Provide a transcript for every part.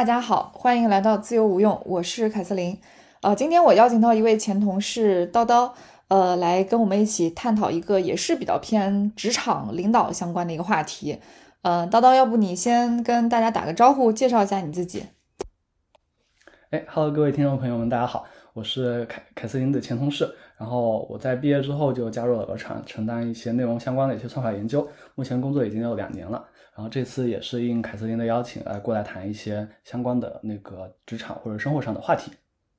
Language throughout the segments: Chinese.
大家好，欢迎来到自由无用，我是凯瑟琳。呃，今天我邀请到一位前同事叨叨，呃，来跟我们一起探讨一个也是比较偏职场领导相关的一个话题。呃，叨叨，要不你先跟大家打个招呼，介绍一下你自己。哎，Hello，各位听众朋友们，大家好，我是凯凯瑟琳的前同事。然后我在毕业之后就加入了鹅厂，承担一些内容相关的一些算法研究。目前工作已经有两年了。然后这次也是应凯瑟琳的邀请，来过来谈一些相关的那个职场或者生活上的话题。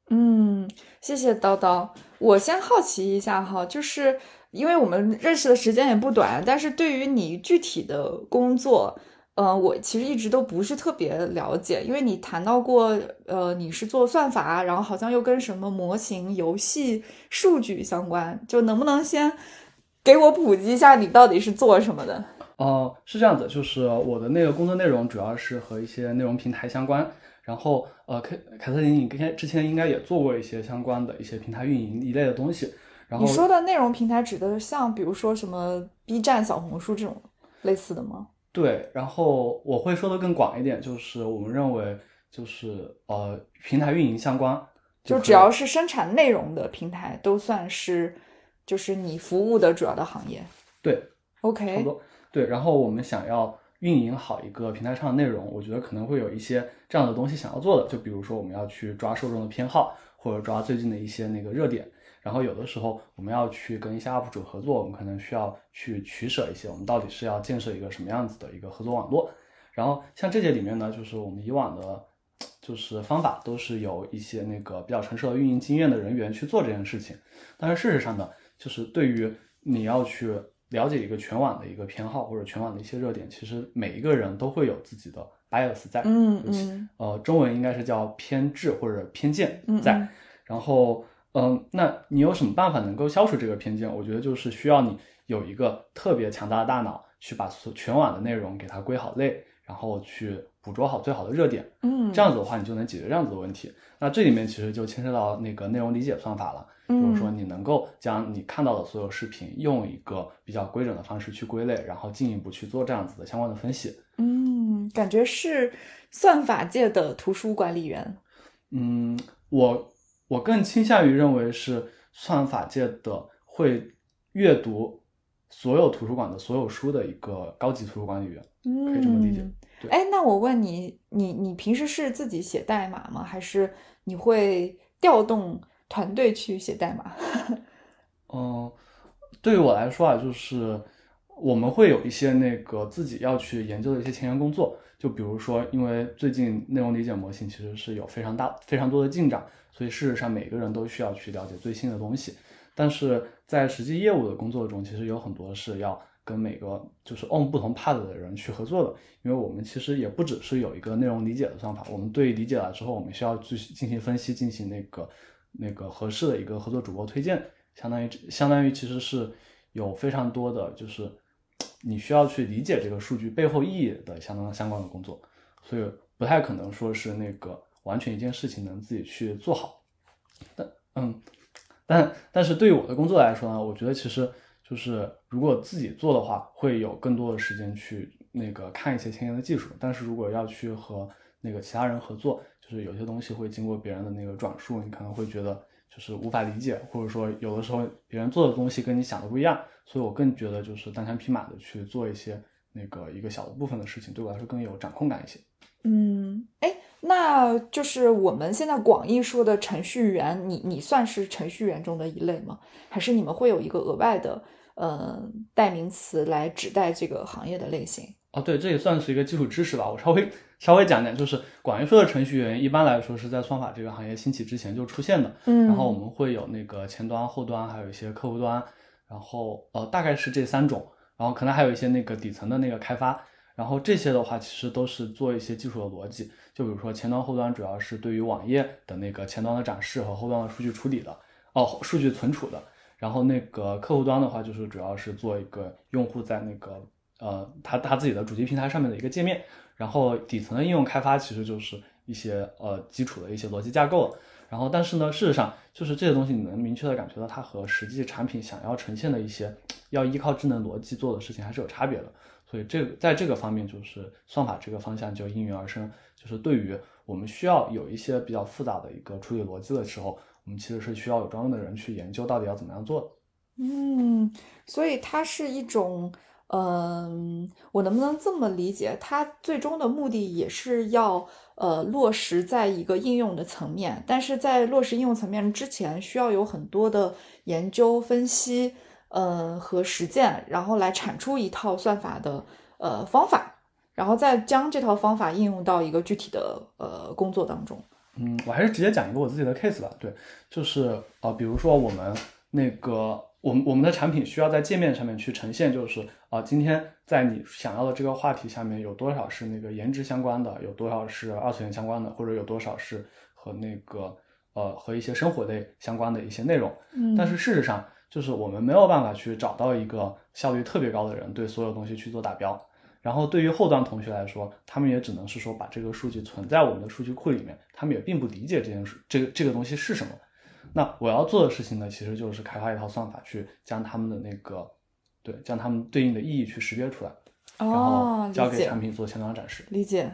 嗯，谢谢叨叨。我先好奇一下哈，就是因为我们认识的时间也不短，但是对于你具体的工作，呃，我其实一直都不是特别了解。因为你谈到过，呃，你是做算法，然后好像又跟什么模型、游戏、数据相关，就能不能先给我普及一下你到底是做什么的？哦，是这样子，就是我的那个工作内容主要是和一些内容平台相关。然后，呃，凯凯瑟琳，你之之前应该也做过一些相关的一些平台运营一类的东西。然后你说的内容平台指的像比如说什么 B 站、小红书这种类似的吗？对，然后我会说的更广一点，就是我们认为就是呃平台运营相关，就只要是生产内容的平台都算是就是你服务的主要的行业。对，OK，差不多。对，然后我们想要运营好一个平台上的内容，我觉得可能会有一些这样的东西想要做的，就比如说我们要去抓受众的偏好，或者抓最近的一些那个热点。然后有的时候我们要去跟一些 UP 主合作，我们可能需要去取舍一些，我们到底是要建设一个什么样子的一个合作网络。然后像这些里面呢，就是我们以往的，就是方法都是有一些那个比较成熟的运营经验的人员去做这件事情。但是事实上呢，就是对于你要去。了解一个全网的一个偏好或者全网的一些热点，其实每一个人都会有自己的 bias 在，嗯嗯，呃，中文应该是叫偏执或者偏见在。然后，嗯，那你有什么办法能够消除这个偏见？我觉得就是需要你有一个特别强大的大脑，去把所全网的内容给它归好类，然后去捕捉好最好的热点。嗯，这样子的话，你就能解决这样子的问题。那这里面其实就牵涉到那个内容理解算法了。就是说，你能够将你看到的所有视频用一个比较规整的方式去归类，然后进一步去做这样子的相关的分析。嗯，感觉是算法界的图书管理员。嗯，我我更倾向于认为是算法界的会阅读所有图书馆的所有书的一个高级图书管理员，嗯可以这么理解。哎，那我问你，你你平时是自己写代码吗？还是你会调动？团队去写代码，嗯，对于我来说啊，就是我们会有一些那个自己要去研究的一些前沿工作，就比如说，因为最近内容理解模型其实是有非常大、非常多的进展，所以事实上每个人都需要去了解最新的东西。但是在实际业务的工作中，其实有很多是要跟每个就是 on 不同 part 的人去合作的，因为我们其实也不只是有一个内容理解的算法，我们对理解了之后，我们需要去进行分析，进行那个。那个合适的一个合作主播推荐，相当于相当于其实是有非常多的，就是你需要去理解这个数据背后意义的相当相关的工作，所以不太可能说是那个完全一件事情能自己去做好。但嗯，但但是对于我的工作来说呢，我觉得其实就是如果自己做的话，会有更多的时间去那个看一些前沿的技术，但是如果要去和那个其他人合作。就是有些东西会经过别人的那个转述，你可能会觉得就是无法理解，或者说有的时候别人做的东西跟你想的不一样，所以我更觉得就是单枪匹马的去做一些那个一个小的部分的事情，对我来说更有掌控感一些。嗯，哎，那就是我们现在广义说的程序员，你你算是程序员中的一类吗？还是你们会有一个额外的呃代名词来指代这个行业的类型？哦，对，这也算是一个基础知识吧。我稍微稍微讲讲，就是广义说的程序员，一般来说是在算法这个行业兴起之前就出现的。嗯，然后我们会有那个前端、后端，还有一些客户端，然后呃，大概是这三种。然后可能还有一些那个底层的那个开发。然后这些的话，其实都是做一些技术的逻辑。就比如说前端、后端，主要是对于网页的那个前端的展示和后端的数据处理的，哦，数据存储的。然后那个客户端的话，就是主要是做一个用户在那个。呃，它它自己的主机平台上面的一个界面，然后底层的应用开发其实就是一些呃基础的一些逻辑架构，然后但是呢，事实上就是这些东西你能明确的感觉到它和实际产品想要呈现的一些要依靠智能逻辑做的事情还是有差别的，所以这在这个方面就是算法这个方向就应运而生，就是对于我们需要有一些比较复杂的一个处理逻辑的时候，我们其实是需要有专门的人去研究到底要怎么样做的。嗯，所以它是一种，嗯，我能不能这么理解？它最终的目的也是要呃落实在一个应用的层面，但是在落实应用层面之前，需要有很多的研究分析，嗯和实践，然后来产出一套算法的呃方法，然后再将这套方法应用到一个具体的呃工作当中。嗯，我还是直接讲一个我自己的 case 吧。对，就是呃，比如说我们那个。我们我们的产品需要在界面上面去呈现，就是啊，今天在你想要的这个话题下面有多少是那个颜值相关的，有多少是二次元相关的，或者有多少是和那个呃和一些生活类相关的一些内容。嗯，但是事实上，就是我们没有办法去找到一个效率特别高的人对所有东西去做打标。然后对于后端同学来说，他们也只能是说把这个数据存在我们的数据库里面，他们也并不理解这件事，这个这个东西是什么。那我要做的事情呢，其实就是开发一套算法，去将他们的那个，对，将他们对应的意义去识别出来，然后交给产品做前端展示。理解。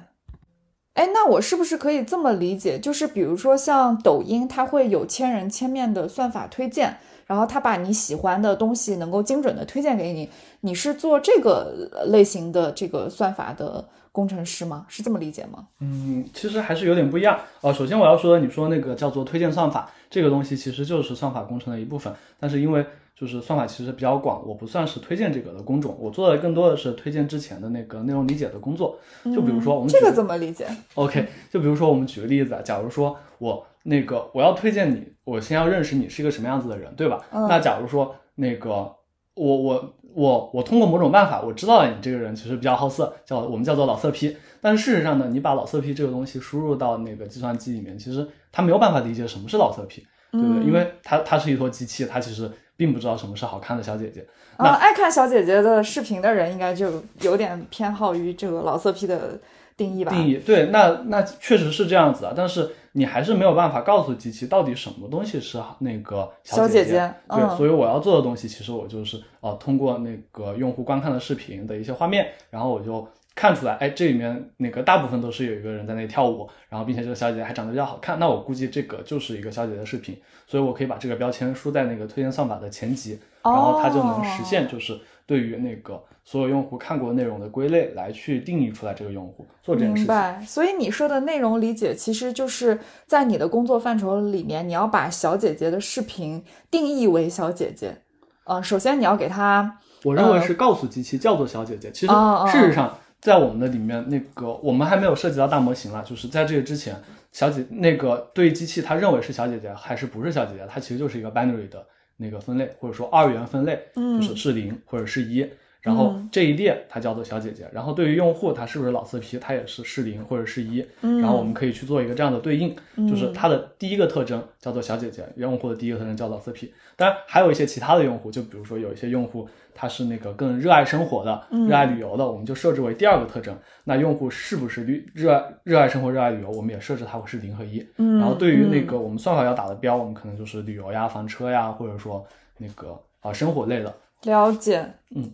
哎，那我是不是可以这么理解？就是比如说像抖音，它会有千人千面的算法推荐，然后它把你喜欢的东西能够精准的推荐给你。你是做这个类型的这个算法的？工程师吗？是这么理解吗？嗯，其实还是有点不一样呃，首先我要说，你说那个叫做推荐算法，这个东西其实就是算法工程的一部分。但是因为就是算法其实比较广，我不算是推荐这个的工种，我做的更多的是推荐之前的那个内容理解的工作。就比如说我们这个怎么理解？OK，就比如说我们举个例子啊，假如说我那个我要推荐你，我先要认识你是一个什么样子的人，对吧？那假如说那个我我。我我通过某种办法，我知道你这个人其实比较好色，叫我们叫做老色批。但是事实上呢，你把老色批这个东西输入到那个计算机里面，其实它没有办法理解什么是老色批，对不对？因为它它是一坨机器，它其实并不知道什么是好看的小姐姐。啊，爱看小姐姐的视频的人，应该就有点偏好于这个老色批的定义吧？定义对，那那确实是这样子啊，但是。你还是没有办法告诉机器到底什么东西是那个小姐姐，对，所以我要做的东西，其实我就是呃，通过那个用户观看的视频的一些画面，然后我就看出来，哎，这里面那个大部分都是有一个人在那里跳舞，然后并且这个小姐姐还长得比较好看，那我估计这个就是一个小姐姐的视频，所以我可以把这个标签输在那个推荐算法的前级，然后它就能实现就是对于那个。所有用户看过内容的归类来去定义出来这个用户做这件事情。明白。所以你说的内容理解，其实就是在你的工作范畴里面，你要把小姐姐的视频定义为小姐姐。呃，首先你要给她，我认为是告诉机器叫做小姐姐。其实事实上，在我们的里面，那个我们还没有涉及到大模型了。就是在这个之前，小姐那个对机器，它认为是小姐姐还是不是小姐姐，它其实就是一个 binary 的那个分类，或者说二元分类，就是是零或者是一。然后这一列它叫做小姐姐，然后对于用户他是不是老色批，它也是是零或者是一，然后我们可以去做一个这样的对应，就是它的第一个特征叫做小姐姐，用户的第一个特征叫老色批。当然还有一些其他的用户，就比如说有一些用户他是那个更热爱生活的，热爱旅游的，我们就设置为第二个特征。那用户是不是旅热爱热爱生活、热爱旅游，我们也设置它会是零和一。然后对于那个我们算法要打的标，我们可能就是旅游呀、房车呀，或者说那个啊生活类的。了解，嗯。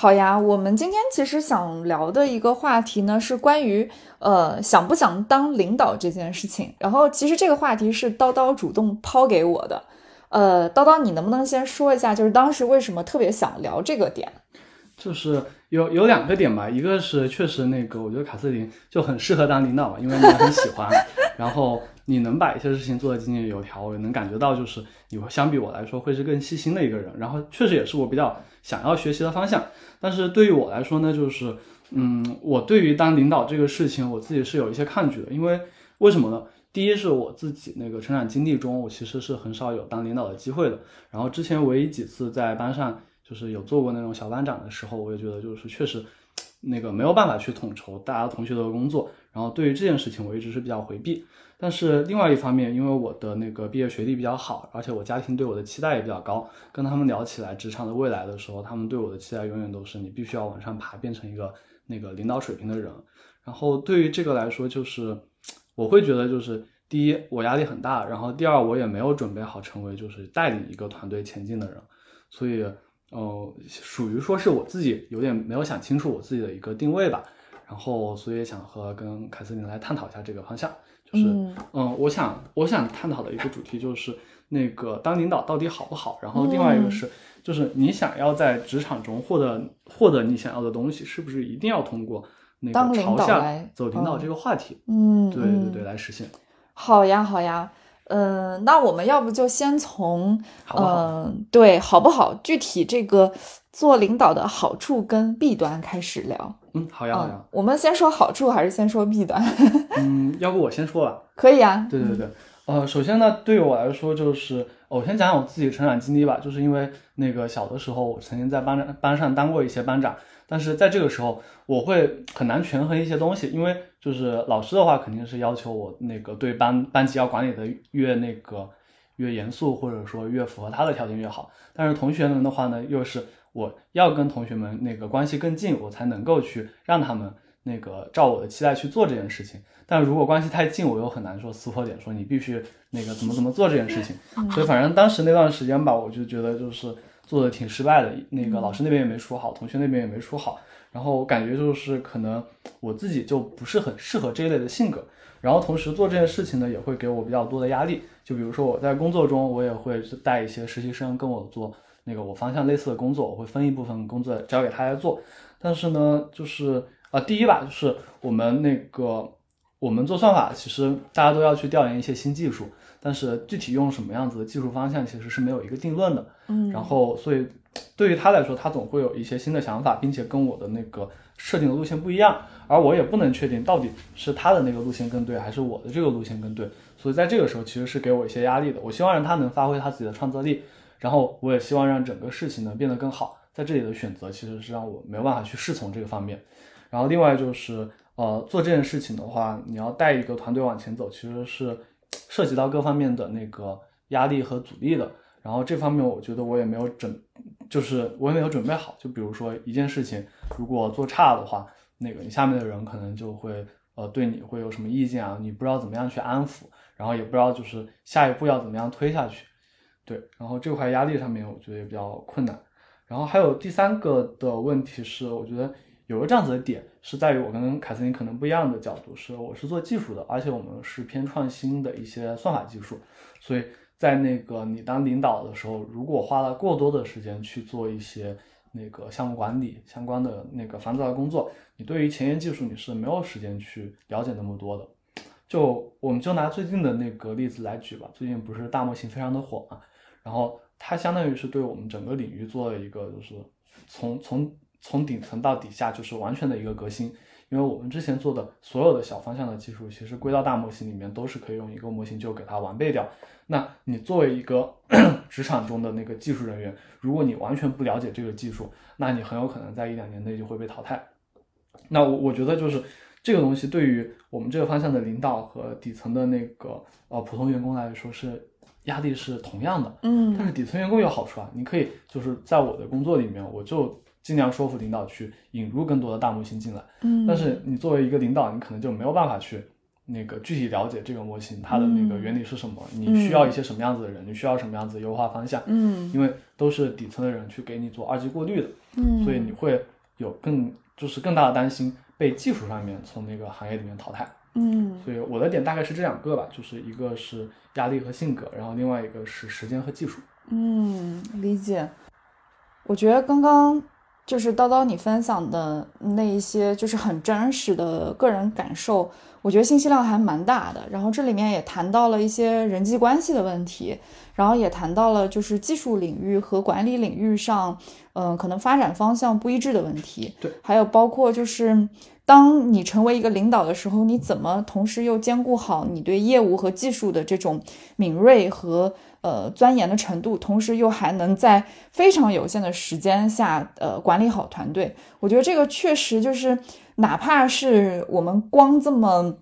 好呀，我们今天其实想聊的一个话题呢，是关于呃想不想当领导这件事情。然后其实这个话题是叨叨主动抛给我的。呃，叨叨，你能不能先说一下，就是当时为什么特别想聊这个点？就是有有两个点吧，一个是确实那个，我觉得卡斯林就很适合当领导嘛，因为你很喜欢，然后你能把一些事情做得井井有条，我能感觉到就是你会相比我来说会是更细心的一个人。然后确实也是我比较想要学习的方向。但是对于我来说呢，就是，嗯，我对于当领导这个事情，我自己是有一些抗拒的。因为为什么呢？第一是我自己那个成长经历中，我其实是很少有当领导的机会的。然后之前唯一几次在班上就是有做过那种小班长的时候，我也觉得就是确实，那个没有办法去统筹大家同学的工作。然后对于这件事情，我一直是比较回避。但是另外一方面，因为我的那个毕业学历比较好，而且我家庭对我的期待也比较高，跟他们聊起来职场的未来的时候，他们对我的期待永远都是你必须要往上爬，变成一个那个领导水平的人。然后对于这个来说，就是我会觉得就是第一，我压力很大，然后第二，我也没有准备好成为就是带领一个团队前进的人，所以呃，属于说是我自己有点没有想清楚我自己的一个定位吧。然后所以想和跟凯瑟琳来探讨一下这个方向，就是嗯嗯，我想我想探讨的一个主题就是那个当领导到底好不好，然后另外一个是、就是你想要在职场中获得获得你想要的东西，是不是一定要通过那当领个朝下导来走领导嗯这个话题？嗯，对嗯对对，来实现。好呀，好呀，嗯、那我们要不就先从嗯、对，好不好？具体这个做领导的好处跟弊端开始聊。嗯，好呀好呀嗯，，我们先说好处还是先说弊端？嗯，要不我先说吧。可以啊。对对对，呃，首先呢，对于我来说，就是我先讲讲我自己成长经历吧。就是因为那个小的时候，我曾经在班长班上当过一些班长，但是在这个时候，我会很难权衡一些东西，因为就是老师的话肯定是要求我那个对班班级要管理的越那个越严肃，或者说越符合他的条件越好。但是同学们的话呢，又是我要跟同学们那个关系更近，我才能够去让他们那个照我的期待去做这件事情。但如果关系太近，我又很难说撕破脸，说你必须那个怎么怎么做这件事情。所以反正当时那段时间吧，我就觉得就是做的挺失败的。那个老师那边也没说好，同学那边也没说好，然后感觉就是可能我自己就不是很适合这一类的性格。然后同时做这件事情呢，也会给我比较多的压力。就比如说我在工作中，我也会带一些实习生跟我做那个我方向类似的工作，我会分一部分工作交给他来做。但是呢，就是啊、第一吧，就是我们那个我们做算法，其实大家都要去调研一些新技术，但是具体用什么样子的技术方向，其实是没有一个定论的。嗯然后，所以对于他来说，他总会有一些新的想法，并且跟我的那个设定的路线不一样，而我也不能确定到底是他的那个路线更对，还是我的这个路线更对。所以在这个时候，其实是给我一些压力的。我希望让他能发挥他自己的创造力，然后我也希望让整个事情能变得更好。在这里的选择其实是让我没有办法去侍从这个方面。然后另外就是，呃，做这件事情的话，你要带一个团队往前走，其实是涉及到各方面的那个压力和阻力的。然后这方面我觉得我也没有准，就是我也没有准备好。就比如说一件事情，如果做差的话，那个你下面的人可能就会呃对你会有什么意见啊，你不知道怎么样去安抚，然后也不知道就是下一步要怎么样推下去。对，然后这块压力上面我觉得也比较困难。然后还有第三个的问题是，我觉得有个这样子的点是在于我跟凯瑟琳可能不一样的角度，是我是做技术的，而且我们是偏创新的一些算法技术，所以在那个你当领导的时候，如果花了过多的时间去做一些那个项目管理相关的那个繁杂的工作，你对于前沿技术你是没有时间去了解那么多的。就我们就拿最近的那个例子来举吧，最近不是大模型非常的火嘛，然后它相当于是对我们整个领域做了一个就是从从从顶层到底下就是完全的一个革新，因为我们之前做的所有的小方向的技术，其实归到大模型里面都是可以用一个模型就给它完备掉。那你作为一个 职场中的那个技术人员，如果你完全不了解这个技术，那你很有可能在一两年内就会被淘汰。那我我觉得就是这个东西对于我们这个方向的领导和底层的那个呃普通员工来说是压力是同样的。但嗯是底层员工有好处啊，你可以就是在我的工作里面，我就尽量说服领导去引入更多的大模型进来。嗯，但是你作为一个领导，你可能就没有办法去那个具体了解这个模型它的那个原理是什么，你需要一些什么样子的人，你需要什么样子的优化方向，嗯因为都是底层的人去给你做二级过滤的，嗯，所以你会有更就是更大的担心被技术上面从那个行业里面淘汰。嗯所以我的点大概是这两个吧，就是一个是压力和性格，然后另外一个是时间和技术。嗯，理解。我觉得刚刚就是叨叨你分享的那一些，就是很真实的个人感受，我觉得信息量还蛮大的。然后这里面也谈到了一些人际关系的问题，然后也谈到了就是技术领域和管理领域上，嗯、可能发展方向不一致的问题。对，还有包括就是。当你成为一个领导的时候，你怎么同时又兼顾好你对业务和技术的这种敏锐和呃钻研的程度，同时又还能在非常有限的时间下呃管理好团队？我觉得这个确实就是，哪怕是我们光这么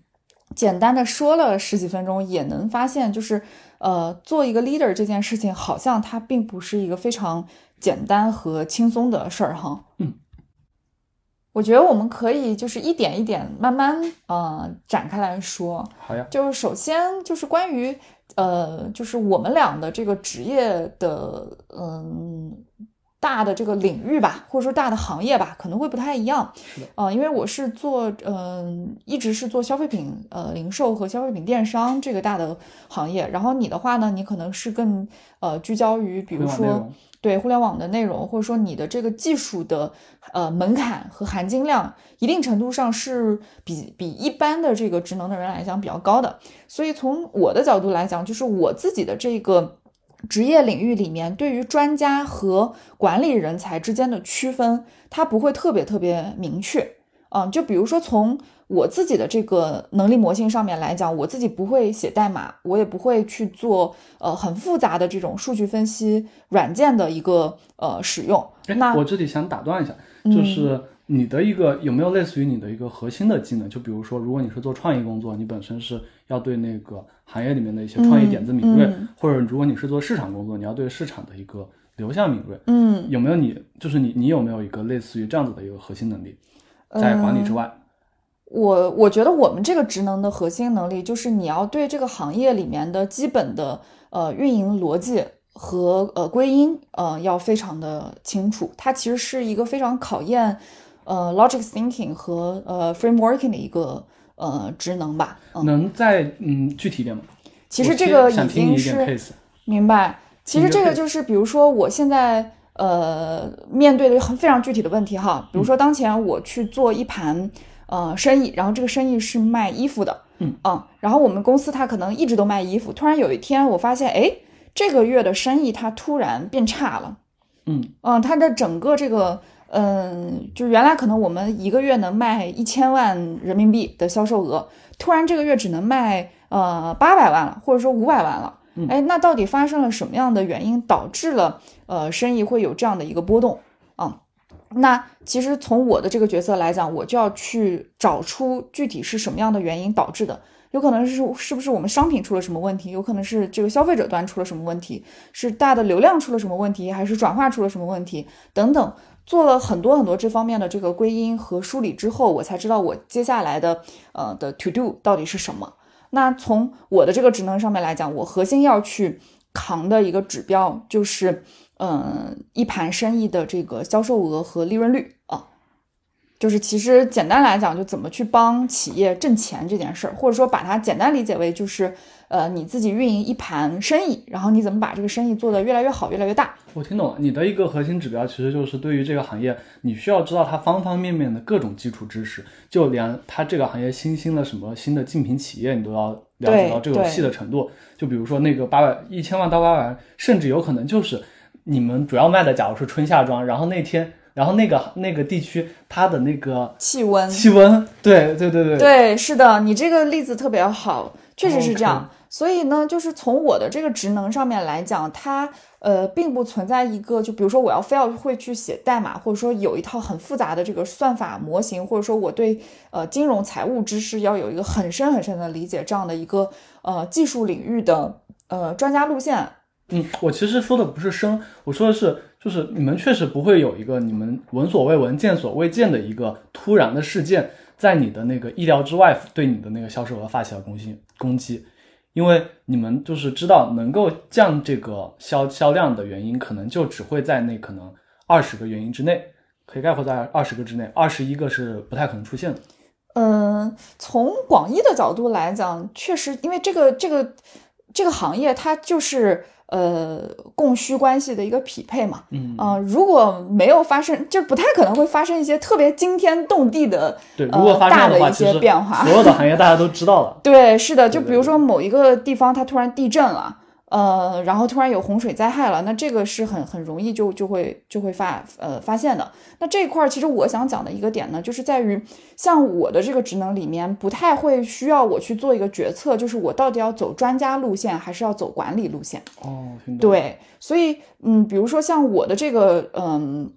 简单的说了十几分钟，也能发现，就是呃做一个 leader 这件事情，好像它并不是一个非常简单和轻松的事儿哈。嗯。我觉得我们可以就是一点一点慢慢呃展开来说，好呀，就是首先就是关于呃，就是我们俩的这个职业的嗯大的这个领域吧，或者说大的行业吧，可能会不太一样。是的，呃，因为我是做，嗯、一直是做消费品呃零售和消费品电商这个大的行业。然后你的话呢，你可能是更呃聚焦于，比如说对互联网的内容，或者说你的这个技术的呃门槛和含金量，一定程度上是比比一般的这个职能的人来讲比较高的。所以从我的角度来讲，就是我自己的这个职业领域里面，对于专家和管理人才之间的区分，它不会特别特别明确。嗯，就比如说从我自己的这个能力模型上面来讲，我自己不会写代码，我也不会去做呃很复杂的这种数据分析软件的一个呃使用。哎那我这里想打断一下，嗯就是你的一个有没有类似于你的一个核心的技能？就比如说，如果你是做创意工作，你本身是要对那个行业里面的一些创意点子敏锐，嗯或者如果你是做市场工作，你要对市场的一个流向敏锐。嗯，有没有你就是你你有没有一个类似于这样子的一个核心能力，在管理之外？我我觉得我们这个职能的核心能力就是你要对这个行业里面的基本的呃运营逻辑和呃归因呃要非常的清楚。它其实是一个非常考验呃 logic thinking 和呃 frameworking 的一个呃职能吧。嗯，能再嗯具体一点吗？其实这个已经是。明白。其实这个就是，比如说我现在呃面对的很非常具体的问题哈，比如说当前我去做一盘呃生意，然后这个生意是卖衣服的，嗯。然后我们公司它可能一直都卖衣服，突然有一天我发现，哎，这个月的生意它突然变差了，嗯。嗯，它的整个这个，嗯，就原来可能我们一个月能卖一千万人民币的销售额，突然这个月只能卖呃八百万了，或者说五百万了。嗯。哎，那到底发生了什么样的原因导致了呃生意会有这样的一个波动？啊？那其实从我的这个角色来讲，我就要去找出具体是什么样的原因导致的。有可能是是不是我们商品出了什么问题，有可能是这个消费者端出了什么问题，是大的流量出了什么问题，还是转化出了什么问题等等。做了很多很多这方面的这个归因和梳理之后，我才知道我接下来的呃的 to do 到底是什么。那从我的这个职能上面来讲，我核心要去扛的一个指标就是，嗯、一盘生意的这个销售额和利润率啊。就是其实简单来讲，就怎么去帮企业挣钱这件事儿，或者说把它简单理解为就是，呃，你自己运营一盘生意，然后你怎么把这个生意做得越来越好，越来越大。我听懂了，你的一个核心指标其实就是对于这个行业，你需要知道它方方面面的各种基础知识，就连它这个行业新兴的什么新的竞品企业，你都要了解到这种细的程度。就比如说那个八百一千万到八百万，甚至有可能就是你们主要卖的，假如是春夏装，然后那天，然后那个那个地区它的那个气温，气温，对对对对，对，是的，你这个例子特别好，确实是这样。所以呢，就是从我的这个职能上面来讲，它呃并不存在一个，就比如说我要非要会去写代码，或者说有一套很复杂的这个算法模型，或者说我对呃金融财务知识要有一个很深很深的理解，这样的一个呃技术领域的呃专家路线。嗯，我其实说的不是生，我说的是，就是你们确实不会有一个你们闻所未闻、见所未见的一个突然的事件，在你的那个意料之外，对你的那个销售额发起了攻击攻击，因为你们就是知道能够降这个销销量的原因，可能就只会在那可能二十个原因之内，可以概括在二十个之内，二十一个是不太可能出现的。嗯，从广义的角度来讲，确实，因为这个这个这个行业它就是呃供需关系的一个匹配嘛。嗯，啊、如果没有发生，就不太可能会发生一些特别惊天动地的对，如呃果发生的话，大的一些变化所有的行业大家都知道了。对，是的，就比如说某一个地方它突然地震了，呃，然后突然有洪水灾害了，那这个是很很容易就就会就会发呃发现的。那这一块儿其实我想讲的一个点呢，就是在于像我的这个职能里面，不太会需要我去做一个决策，就是我到底要走专家路线还是要走管理路线。哦。对，所以嗯，比如说像我的这个嗯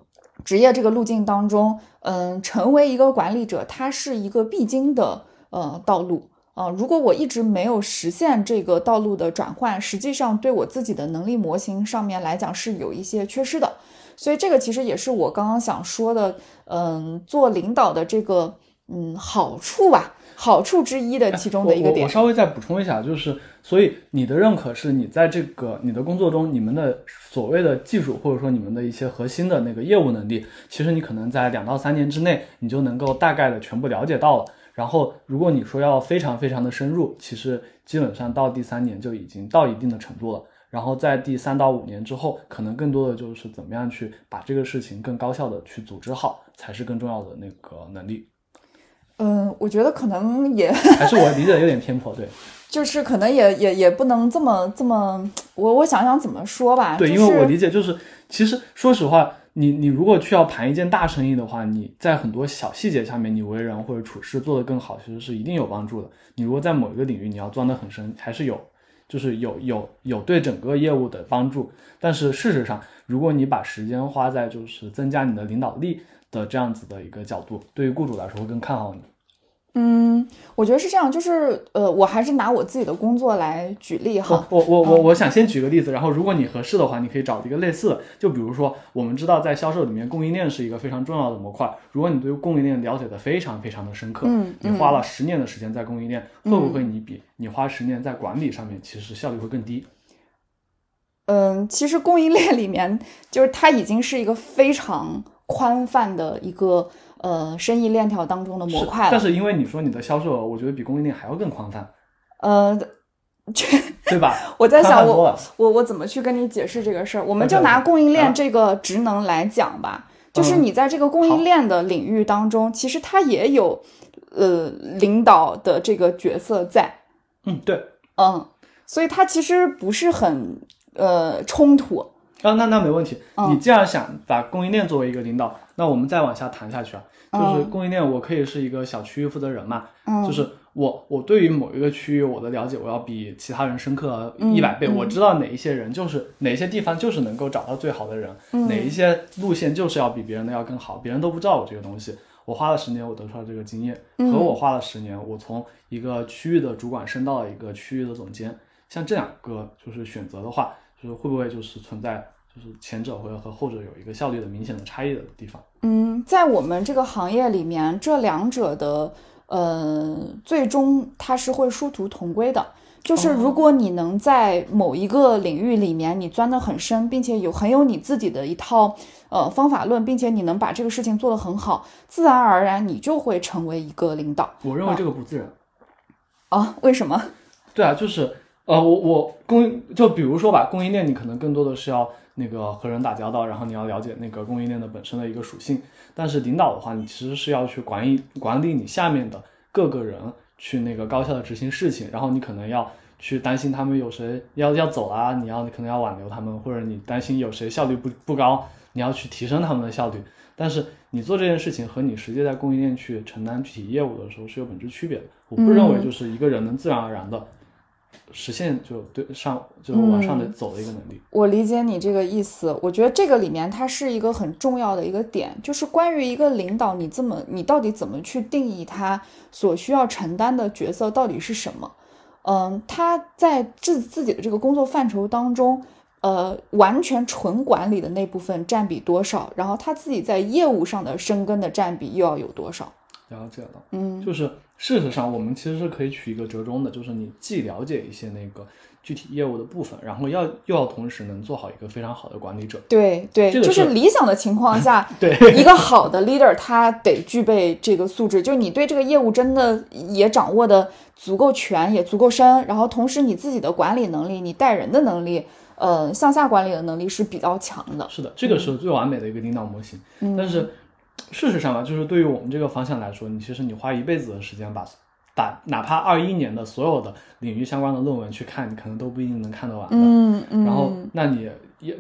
职业这个路径当中，嗯，成为一个管理者，它是一个必经的呃道路啊、如果我一直没有实现这个道路的转换，实际上对我自己的能力模型上面来讲是有一些缺失的。所以这个其实也是我刚刚想说的，嗯，做领导的这个嗯好处吧，好处之一的其中的一个点。我我稍微再补充一下，就是所以你的认可是你在这个你的工作中，你们的所谓的技术或者说你们的一些核心的那个业务能力，其实你可能在两到三年之内，你就能够大概的全部了解到了。然后如果你说要非常非常的深入，其实基本上到第三年就已经到一定的程度了。然后在第三到五年之后，可能更多的就是怎么样去把这个事情更高效的去组织好，才是更重要的那个能力。嗯，我觉得可能也 还是我理解的有点偏颇，对，就是可能也也也不能这么这么，我我想想怎么说吧。对，就是因为我理解就是，其实说实话，你你如果去要盘一件大生意的话，你在很多小细节下面，你为人或者处事做得更好，其实是一定有帮助的。你如果在某一个领域你要钻得很深，还是有，就是有有有对整个业务的帮助。但是事实上，如果你把时间花在就是增加你的领导力的这样子的一个角度，对于雇主来说会更看好你。嗯，我觉得是这样，就是呃，我还是拿我自己的工作来举例哈。我我我我想先举个例子，然后如果你合适的话，你可以找一个类似的，就比如说我们知道在销售里面，供应链是一个非常重要的模块。如果你对供应链了解的非常非常的深刻，嗯你花了十年的时间在供应链，会不会你比你花十年在管理上面，其实效率会更低？嗯，其实供应链里面，就是它已经是一个非常宽泛的一个呃生意链条当中的模块了。但是因为你说你的销售额，我觉得比供应链还要更宽泛，呃，对吧？我在想我我我怎么去跟你解释这个事儿？我们就拿供应啊链这个职能来讲吧，就是嗯你在这个供应链的领域当中，其实它也有呃领导的这个角色在，嗯，对。嗯，所以它其实不是很呃冲突。啊，那那没问题。嗯。你既然想把供应链作为一个领导，那我们再往下谈下去啊，就是供应链，我可以是一个小区域负责人嘛，嗯。就是我我对于某一个区域我的了解，我要比其他人深刻嗯一百倍。嗯。我知道哪一些人就是哪些地方就是能够找到最好的人，嗯。哪一些路线就是要比别人的要更好，别人都不知道我这个东西。我花了十年，我得出了这个经验，嗯。和我花了十年，我从一个区域的主管升到了一个区域的总监，像这两个就是选择的话，就是会不会就是存在就是前者会和后者有一个效率的明显的差异的地方？嗯，在我们这个行业里面，这两者的呃，最终它是会殊途同归的。就是如果你能在某一个领域里面你钻得很深，并且有很有你自己的一套呃方法论，并且你能把这个事情做得很好，自然而然你就会成为一个领导我认为这个不自然。啊？为什么？对啊，就是呃，我我供应就比如说吧，供应链你可能更多的是要那个和人打交道，然后你要了解那个供应链的本身的一个属性。但是领导的话，你其实是要去管理管理你下面的各个人，去那个高效的执行事情，然后你可能要去担心他们有谁要要走啊，你要可能要挽留他们，或者你担心有谁效率不不高，你要去提升他们的效率。但是你做这件事情和你实际在供应链去承担具体业务的时候是有本质区别的。我不认为就是一个人能自然而然的实现就对上就往上的走的一个能力。我理解你这个意思，我觉得这个里面它是一个很重要的一个点，就是关于一个领导，你这么你到底怎么去定义他所需要承担的角色到底是什么？嗯，他在自自己的这个工作范畴当中，呃，完全纯管理的那部分占比多少？然后他自己在业务上的深根的占比又要有多少？了解了，嗯就是事实上我们其实是可以取一个折中的，就是你既了解一些那个具体业务的部分，然后要又要同时能做好一个非常好的管理者。对对，这个就是是理想的情况下，对一个好的 leader 他得具备这个素质，就是你对这个业务真的也掌握的足够全，也足够深，然后同时你自己的管理能力、你带人的能力，呃，向下管理的能力是比较强的。是的，这个是最完美的一个领导模型。嗯但是事实上吧，就是对于我们这个方向来说，你其实你花一辈子的时间把把哪怕二一年的所有的领域相关的论文去看，你可能都不一定能看得完的。嗯嗯，然后，那你也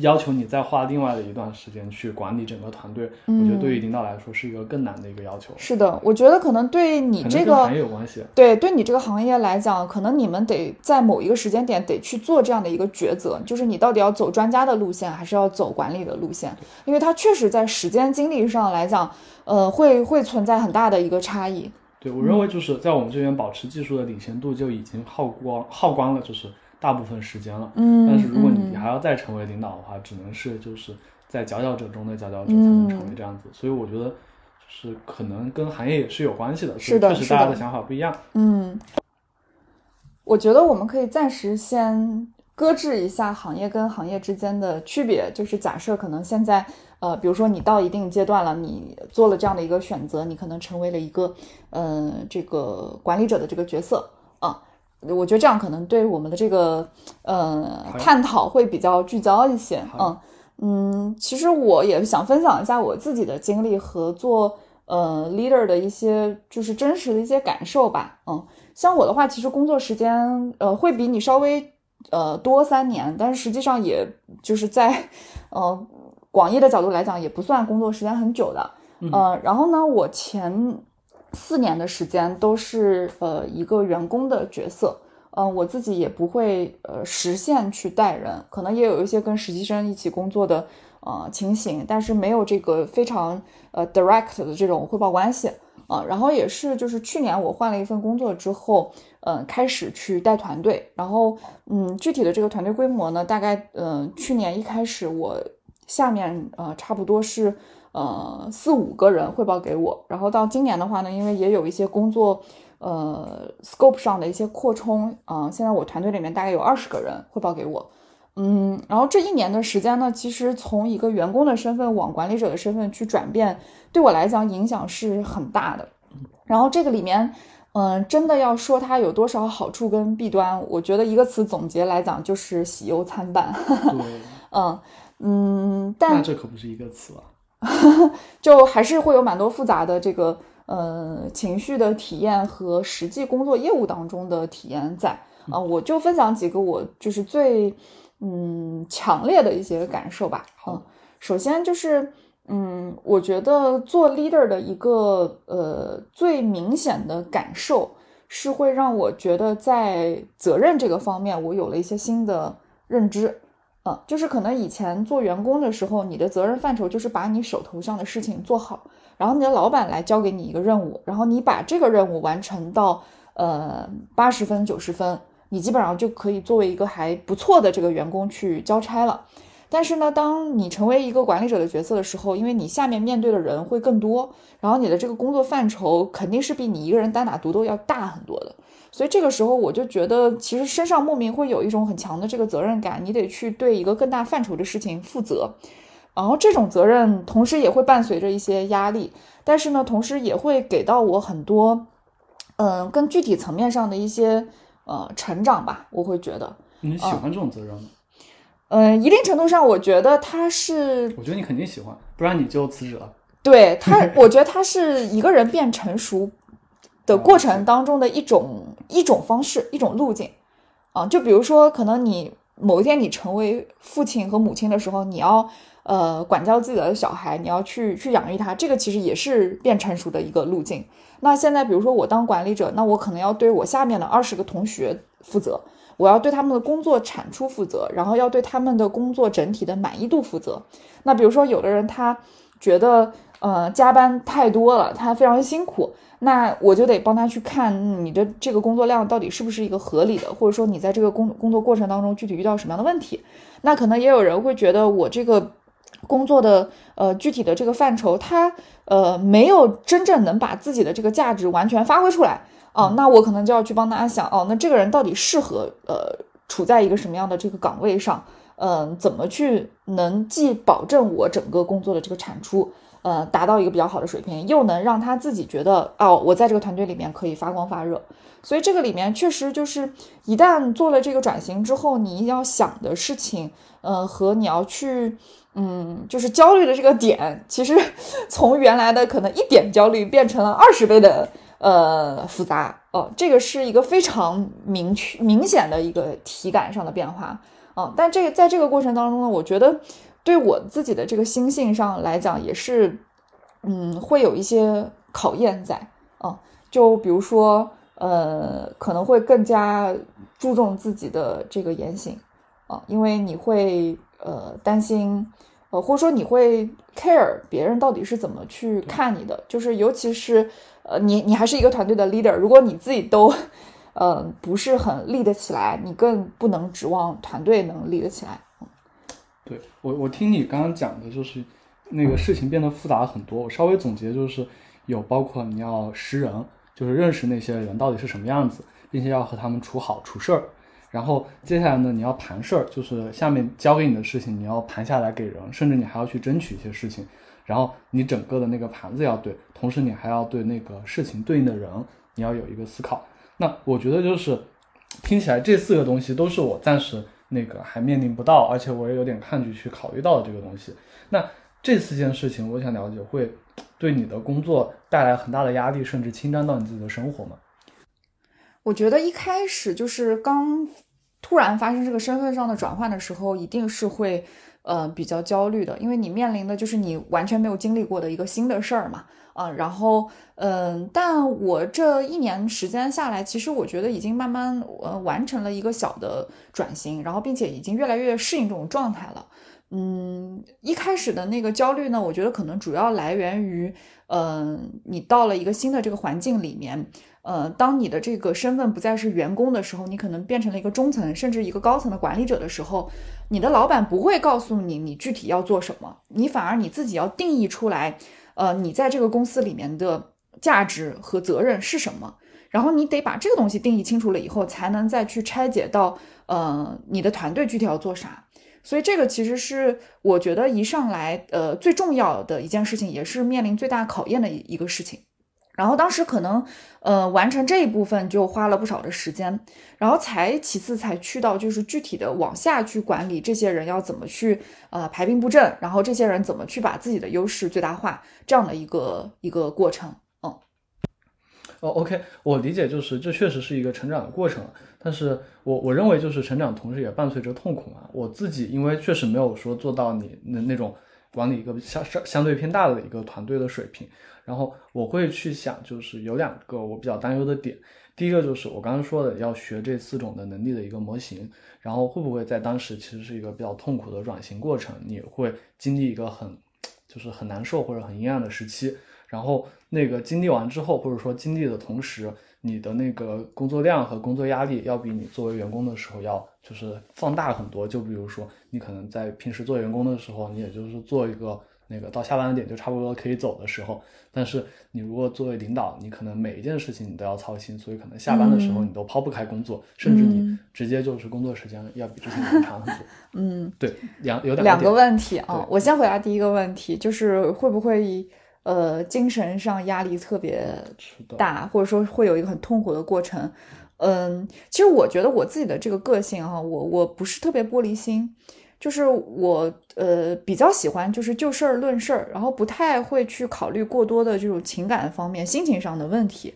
要求你再花另外的一段时间去管理整个团队，我觉得对于领导来说是一个更难的一个要求，是的，我觉得可能对你这个跟行业有关系。对，对你这个行业来讲，可能你们得在某一个时间点得去做这样的一个抉择，就是你到底要走专家的路线，还是要走管理的路线？因为它确实在时间精力上来讲，呃，会会存在很大的一个差异。对我认为就是在我们这边保持技术的领先度就已经耗光耗光了，就是大部分时间了。嗯但是如果你嗯还要再成为领导的话，只能是就是在佼佼者中的佼佼者才能成为这样子。所以我觉得就是可能跟行业也是有关系的，是的大家的想法不一样。嗯，我觉得我们可以暂时先搁置一下行业跟行业之间的区别，就是假设可能现在，呃，比如说你到一定阶段了，你做了这样的一个选择，你可能成为了一个，嗯、这个管理者的这个角色啊。我觉得这样可能对我们的这个呃探讨会比较聚焦一些，嗯。嗯，其实我也想分享一下我自己的经历和做呃 leader 的一些就是真实的一些感受吧，嗯，像我的话，其实工作时间呃会比你稍微呃多三年，但是实际上也就是在 呃广义的角度来讲，也不算工作时间很久的，呃，然后呢，我前四年的时间都是呃一个员工的角色。嗯、我自己也不会呃实现去带人，可能也有一些跟实习生一起工作的呃情形，但是没有这个非常呃 direct 的这种汇报关系啊、然后也是就是去年我换了一份工作之后，嗯、开始去带团队，然后嗯具体的这个团队规模呢，大概嗯、去年一开始我下面呃差不多是呃四五个人汇报给我，然后到今年的话呢，因为也有一些工作。呃，scope 上的一些扩充，啊、现在我团队里面大概有二十个人汇报给我，嗯，然后这一年的时间呢，其实从一个员工的身份往管理者的身份去转变，对我来讲影响是很大的。然后这个里面，嗯、真的要说它有多少好处跟弊端，我觉得一个词总结来讲就是喜忧参半。对，嗯嗯，但那这可不是一个词啊。就还是会有蛮多复杂的这个呃情绪的体验和实际工作业务当中的体验在啊、我就分享几个我就是最嗯强烈的一些感受吧。嗯，首先就是嗯，我觉得做 leader 的一个呃最明显的感受是会让我觉得在责任这个方面我有了一些新的认知。嗯，就是可能以前做员工的时候，你的责任范畴就是把你手头上的事情做好，然后你的老板来交给你一个任务，然后你把这个任务完成到呃八十分九十分，你基本上就可以作为一个还不错的这个员工去交差了。但是呢，当你成为一个管理者的角色的时候，因为你下面面对的人会更多，然后你的这个工作范畴肯定是比你一个人单打独斗要大很多的。所以这个时候我就觉得，其实身上莫名会有一种很强的这个责任感，你得去对一个更大范畴的事情负责。然后这种责任同时也会伴随着一些压力，但是呢，同时也会给到我很多，嗯、更具体层面上的一些呃成长吧。我会觉得，你喜欢这种责任吗？嗯、一定程度上，我觉得他是我觉得你肯定喜欢，不然你就辞职了。对他，我觉得他是一个人变成熟的过程当中的一种一种方式，一种路径啊。就比如说，可能你某一天你成为父亲和母亲的时候，你要呃管教自己的小孩，你要去去养育他，这个其实也是变成熟的一个路径。那现在，比如说我当管理者，那我可能要对我下面的二十个同学负责，我要对他们的工作产出负责，然后要对他们的工作整体的满意度负责。那比如说，有的人他觉得呃加班太多了，他非常辛苦，那我就得帮他去看嗯你的这个工作量到底是不是一个合理的，或者说你在这个工工作过程当中具体遇到什么样的问题。那可能也有人会觉得我这个工作的呃具体的这个范畴，他呃没有真正能把自己的这个价值完全发挥出来哦、那我可能就要去帮大家想哦，那这个人到底适合呃处在一个什么样的这个岗位上？嗯、怎么去能既保证我整个工作的这个产出，呃，达到一个比较好的水平，又能让他自己觉得哦，我在这个团队里面可以发光发热。所以这个里面确实就是，一旦做了这个转型之后，你一定要想的事情，呃，和你要去，嗯，就是焦虑的这个点，其实 从原来的可能一点焦虑变成了二十倍的呃复杂哦、这个是一个非常明确明显的一个体感上的变化啊、但这个在这个过程当中呢，我觉得对我自己的这个心性上来讲，也是嗯会有一些考验在啊、就比如说呃，可能会更加注重自己的这个言行啊、因为你会呃担心。呃，或者说你会 care 别人到底是怎么去看你的，就是尤其是呃，你你还是一个团队的 leader，如果你自己都呃不是很立得起来，你更不能指望团队能立得起来。对我，我听你刚刚讲的，就是那个事情变得复杂很多。我稍微总结就是有包括你要识人，就是认识那些人到底是什么样子，并且要和他们处好处事儿。然后接下来呢，你要盘事儿，就是下面交给你的事情，你要盘下来给人，甚至你还要去争取一些事情。然后你整个的那个盘子要对，同时你还要对那个事情对应的人，你要有一个思考。那我觉得就是听起来这四个东西都是我暂时那个还面临不到，而且我也有点抗拒去考虑到这个东西。那这四件事情，我想了解会对你的工作带来很大的压力，甚至侵占到你自己的生活吗？我觉得一开始就是刚突然发生这个身份上的转换的时候，一定是会。呃，比较焦虑的，因为你面临的就是你完全没有经历过的一个新的事儿嘛，啊，然后，嗯，但我这一年时间下来，其实我觉得已经慢慢呃完成了一个小的转型，然后并且已经越来越适应这种状态了。嗯，一开始的那个焦虑呢，我觉得可能主要来源于，嗯，你到了一个新的这个环境里面。呃，当你的这个身份不再是员工的时候，你可能变成了一个中层，甚至一个高层的管理者的时候，你的老板不会告诉你你具体要做什么，你反而你自己要定义出来，呃，你在这个公司里面的价值和责任是什么，然后你得把这个东西定义清楚了以后，才能再去拆解到，呃，你的团队具体要做啥。所以这个其实是我觉得一上来，呃，最重要的一件事情，也是面临最大考验的一一个事情。然后当时可能，呃，完成这一部分就花了不少的时间，然后才其次才去到就是具体的往下去管理这些人要怎么去呃排兵布阵，然后这些人怎么去把自己的优势最大化这样的一个一个过程。嗯，哦，OK，我理解就是这确实是一个成长的过程，但是我我认为就是成长同时也伴随着痛苦嘛。我自己因为确实没有说做到你那那种管理一个相相相对偏大的一个团队的水平。然后我会去想，就是有两个我比较担忧的点。第一个就是我刚刚说的，要学这四种的能力的一个模型，然后会不会在当时其实是一个比较痛苦的转型过程？你会经历一个很，就是很难受或者很阴暗的时期。然后那个经历完之后，或者说经历的同时，你的那个工作量和工作压力要比你作为员工的时候要就是放大很多。就比如说，你可能在平时做员工的时候，你也就是做一个。那个到下班的点就差不多可以走的时候，但是你如果作为领导，你可能每一件事情你都要操心，所以可能下班的时候你都抛不开工作，甚至你直接就是工作时间要比之前长很多。嗯，对，两有两个问题啊，我先回答第一个问题，就是会不会呃精神上压力特别大，或者说会有一个很痛苦的过程？嗯，其实我觉得我自己的这个个性哈，我我不是特别玻璃心。就是我呃比较喜欢就是就事儿论事儿，然后不太会去考虑过多的这种情感方面、心情上的问题。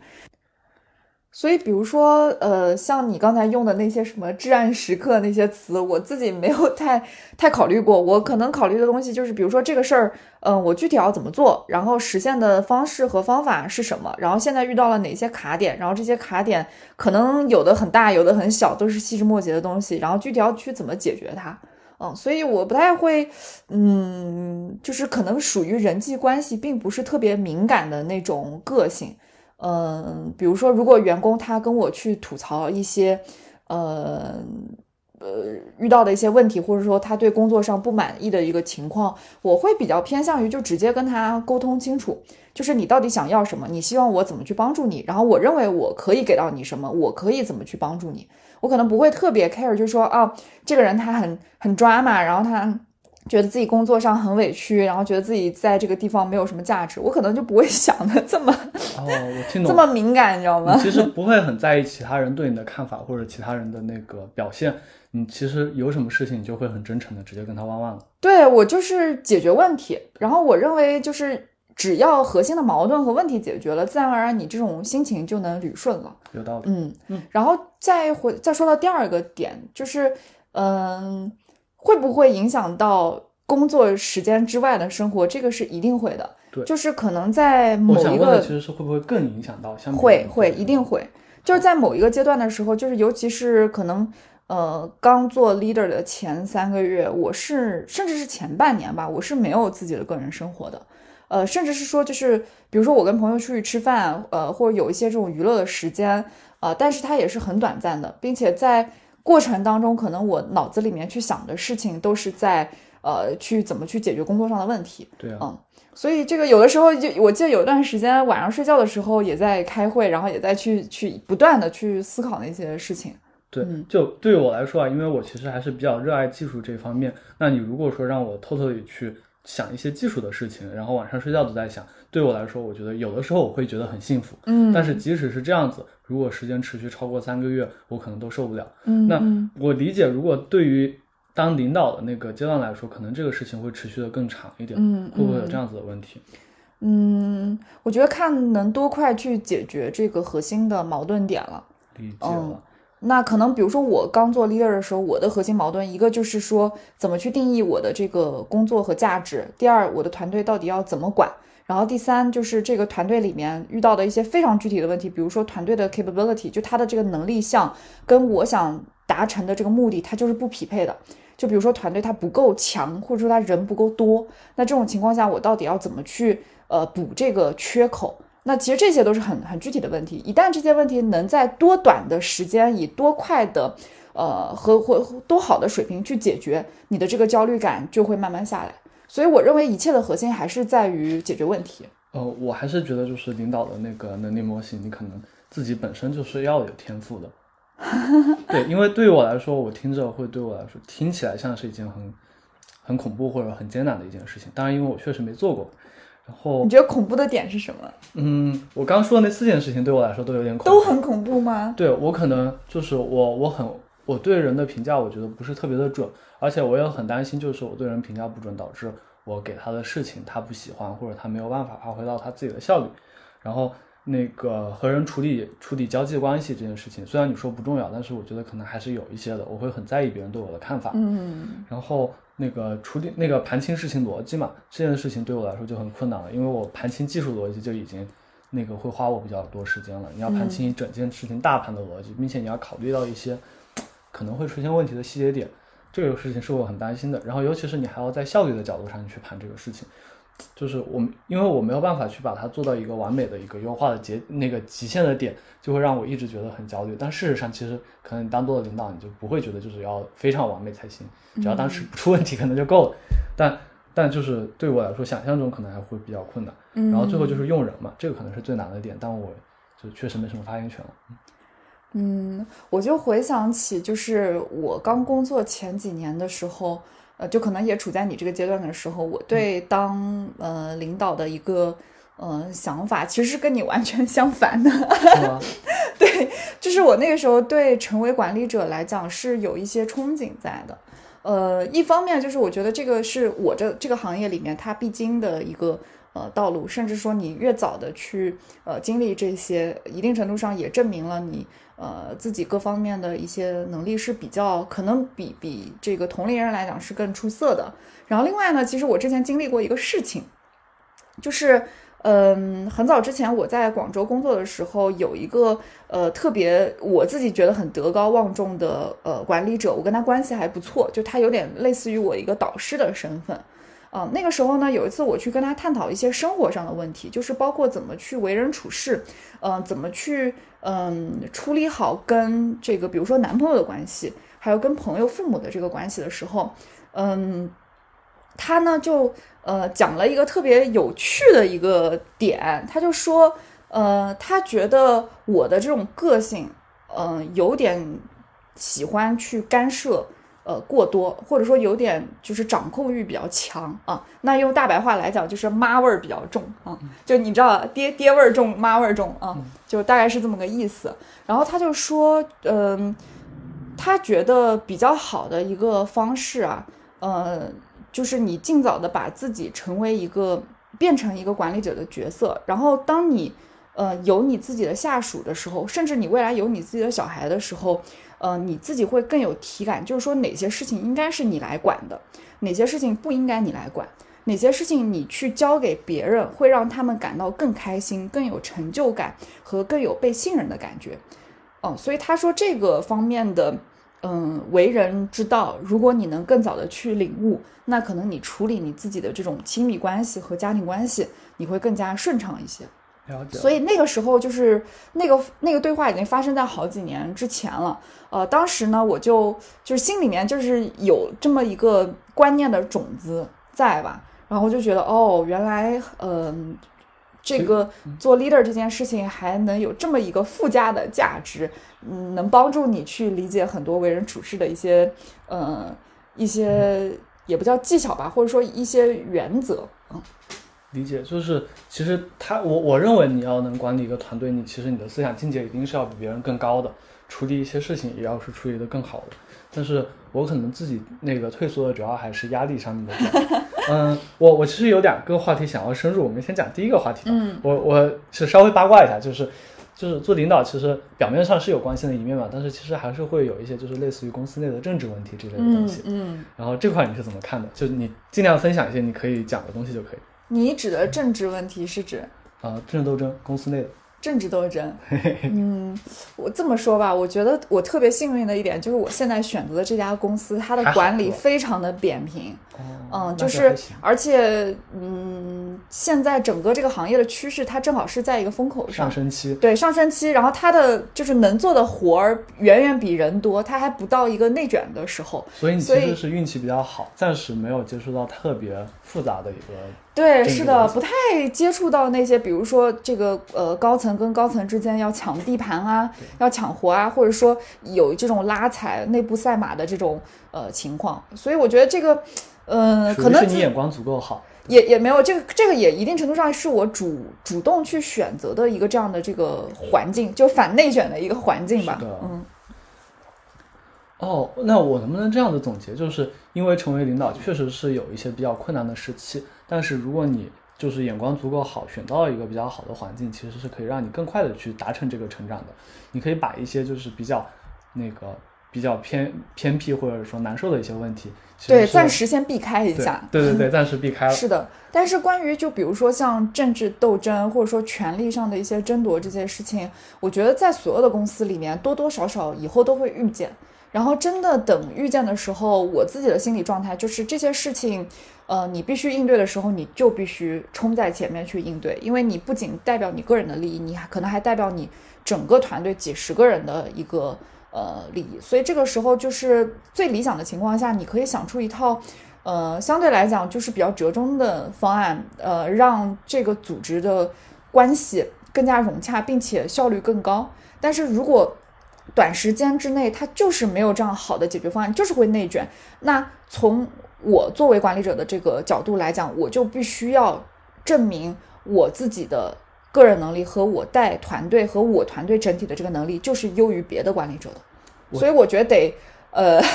所以，比如说呃，像你刚才用的那些什么至暗时刻那些词，我自己没有太太考虑过。我可能考虑的东西就是，比如说这个事儿，嗯，我具体要怎么做，然后实现的方式和方法是什么，然后现在遇到了哪些卡点，然后这些卡点可能有的很大，有的很小，都是细枝末节的东西，然后具体要去怎么解决它。嗯，所以我不太会，嗯，就是可能属于人际关系并不是特别敏感的那种个性，嗯，比如说如果员工他跟我去吐槽一些，呃呃遇到的一些问题，或者说他对工作上不满意的一个情况，我会比较偏向于就直接跟他沟通清楚，就是你到底想要什么，你希望我怎么去帮助你，然后我认为我可以给到你什么，我可以怎么去帮助你。我可能不会特别 care，就是说啊，这个人他很很抓嘛，然后他觉得自己工作上很委屈，然后觉得自己在这个地方没有什么价值，我可能就不会 想的这么哦，我听懂这么敏感，你知道吗？其实不会很在意其他人对你的看法或者其他人的那个表现，你其实有什么事情你就会很真诚的直接跟他弯弯了。对我就是解决问题，然后我认为就是。只要核心的矛盾和问题解决了，自然而然你这种心情就能捋顺了。有道理。嗯嗯。然后再回再说到第二个点，就是嗯，会不会影响到工作时间之外的生活？这个是一定会的。对。就是可能在某一个，其实是会不会更影响到？会会一定会。就是在某一个阶段的时候，就是尤其是可能呃刚做 leader 的前三个月，我是甚至是前半年吧，我是没有自己的个人生活的。呃，甚至是说，就是比如说我跟朋友出去吃饭，呃，或者有一些这种娱乐的时间，呃，但是它也是很短暂的，并且在过程当中，可能我脑子里面去想的事情都是在呃，去怎么去解决工作上的问题。对啊，嗯，所以这个有的时候就我记得有一段时间晚上睡觉的时候也在开会，然后也在去去不断的去思考那些事情。对嗯，就对于我来说啊，因为我其实还是比较热爱技术这方面。那你如果说让我偷偷地去想一些技术的事情，然后晚上睡觉都在想，对我来说，我觉得有的时候我会觉得很幸福。嗯，但是即使是这样子，如果时间持续超过三个月，我可能都受不了。嗯，那嗯我理解，如果对于当领导的那个阶段来说，可能这个事情会持续的更长一点。嗯嗯会不会有这样子的问题？嗯，我觉得看能多快去解决这个核心的矛盾点了。理解嗯了。那可能比如说我刚做 leader 的时候，我的核心矛盾一个就是说怎么去定义我的这个工作和价值，第二我的团队到底要怎么管，然后第三就是这个团队里面遇到的一些非常具体的问题，比如说团队的 capability，就他的这个能力项跟我想达成的这个目的，它就是不匹配的。就比如说团队它不够强，或者说他人不够多，那这种情况下我到底要怎么去呃补这个缺口？那其实这些都是很很具体的问题。一旦这些问题能在多短的时间，以多快的呃和或多好的水平去解决，你的这个焦虑感就会慢慢下来。所以我认为一切的核心还是在于解决问题。呃，我还是觉得就是领导的那个能力模型，你可能自己本身就是要有天赋的。对，因为对于我来说，我听着会对我来说听起来像是一件很很恐怖或者很艰难的一件事情。当然，因为我确实没做过。然后你，觉得恐怖的点是什么？嗯，我刚说的那四件事情对我来说都有点恐怖。都很恐怖吗？对我可能就是我我很我对人的评价，我觉得不是特别的准，而且我也很担心，就是我对人评价不准，导致我给他的事情他不喜欢，或者他没有办法发挥到他自己的效率。然后那个和人处理处理交际关系这件事情，虽然你说不重要，但是我觉得可能还是有一些的，我会很在意别人对我的看法。嗯然后那个处理那个盘清事情逻辑嘛，这件事情对我来说就很困难了，因为我盘清技术逻辑就已经那个会花我比较多时间了。你要盘清一整件事情大盘的逻辑，并且你要考虑到一些可能会出现问题的细节点，这个事情是我很担心的。然后尤其是你还要在效率的角度上去盘这个事情。就是我们，因为我没有办法去把它做到一个完美的一个优化的结那个极限的点，就会让我一直觉得很焦虑。但事实上，其实可能你当多了领导，你就不会觉得就是要非常完美才行，只要当时不出问题可能就够了。但但就是对我来说，想象中可能还会比较困难。嗯，然后最后就是用人嘛，这个可能是最难的点，但我就确实没什么发言权了。嗯，我就回想起，就是我刚工作前几年的时候，呃，就可能也处在你这个阶段的时候，我对当呃领导的一个呃想法，其实是跟你完全 相反的。对，就是我那个时候对成为管理者来讲是有一些憧憬在的。呃，一方面就是我觉得这个是我这这个行业里面它必经的一个呃道路，甚至说你越早的去呃经历这些，一定程度上也证明了你呃自己各方面的一些能力是比较可能比比这个同龄人来讲是更出色的。然后另外呢，其实我之前经历过一个事情，就是。嗯，很早之前我在广州工作的时候，有一个呃特别我自己觉得很德高望重的呃管理者，我跟他关系还不错，就他有点类似于我一个导师的身份。啊、那个时候呢，有一次我去跟他探讨一些生活上的问题，就是包括怎么去为人处事，嗯、怎么去嗯、处理好跟这个比如说男朋友的关系，还有跟朋友、父母的这个关系的时候，嗯，他呢就呃讲了一个特别有趣的一个点，他就说，呃，他觉得我的这种个性，呃，有点喜欢去干涉。呃，过多，或者说有点就是掌控欲比较强啊。那用大白话来讲，就是妈味儿比较重啊。就你知道，爹爹味儿重，妈味儿重啊，就大概是这么个意思。然后他就说，嗯、他觉得比较好的一个方式啊，呃，就是你尽早的把自己成为一个变成一个管理者的角色，然后当你呃有你自己的下属的时候，甚至你未来有你自己的小孩的时候，呃，你自己会更有体感，就是说哪些事情应该是你来管的，哪些事情不应该你来管。哪些事情你去交给别人，会让他们感到更开心、更有成就感和更有被信任的感觉。哦，所以他说这个方面的，嗯，为人之道，如果你能更早的去领悟，那可能你处理你自己的这种亲密关系和家庭关系，你会更加顺畅一些。所以那个时候就是那个那个对话已经发生在好几年之前了。呃，当时呢，我就就是心里面就是有这么一个观念的种子在吧，然后就觉得哦，原来嗯、这个做 leader 这件事情还能有这么一个附加的价值，嗯，能帮助你去理解很多为人处事的一些呃一些也不叫技巧吧，或者说一些原则。嗯理解，就是其实他我我认为你要能管理一个团队，你其实你的思想境界一定是要比别人更高的，处理一些事情也要是处理的更好的。但是我可能自己那个退缩的主要还是压力上面的。嗯，我我其实有两个话题想要深入，我们先讲第一个话题吧。嗯我我是稍微八卦一下，就是就是做领导，其实表面上是有关心的一面嘛，但是其实还是会有一些就是类似于公司内的政治问题之类的东嗯西。嗯，然后这块你是怎么看的？就你尽量分享一些你可以讲的东西就可以。你指的政治问题是指？啊、政治斗争，公司内的。政治斗争，嗯，我这么说吧，我觉得我特别幸运的一点就是我现在选择的这家公司，它的管理非常的扁平，哦嗯，就是而且嗯，现在整个这个行业的趋势，它正好是在一个风口上上，升期，对上升期，然后它的就是能做的活儿远远比人多，它还不到一个内卷的时候，所以你其实是运气比较好，暂时没有接触到特别复杂的一个。对，是的，不太接触到那些，比如说这个呃高层跟高层之间要抢地盘啊，要抢活啊，或者说有这种拉踩、内部赛马的这种呃情况，所以我觉得这个，呃，可能是你眼光足够好，也也没有这个这个也一定程度上是我主主动去选择的一个这样的这个环境，就反内卷的一个环境吧嗯。哦，那我能不能这样的总结，就是因为成为领导确实是有一些比较困难的时期，但是如果你就是眼光足够好，选到了一个比较好的环境，其实是可以让你更快的去达成这个成长的。你可以把一些就是比较那个比较偏偏僻或者说难受的一些问题，对，暂时先避开一对下，对对对，暂时避开了。是的，但是关于就比如说像政治斗争或者说权力上的一些争夺这些事情，我觉得在所有的公司里面多多少少以后都会遇见。然后真的等遇见的时候，我自己的心理状态就是这些事情，呃，你必须应对的时候，你就必须冲在前面去应对，因为你不仅代表你个人的利益，你还可能还代表你整个团队几十个人的一个呃利益。所以这个时候就是最理想的情况下，你可以想出一套。呃，相对来讲就是比较折中的方案，呃，让这个组织的关系更加融洽，并且效率更高。但是如果短时间之内它就是没有这样好的解决方案，就是会内卷，那从我作为管理者的这个角度来讲，我就必须要证明我自己的个人能力和我带团队和我团队整体的这个能力就是优于别的管理者的。所以我觉得得呃。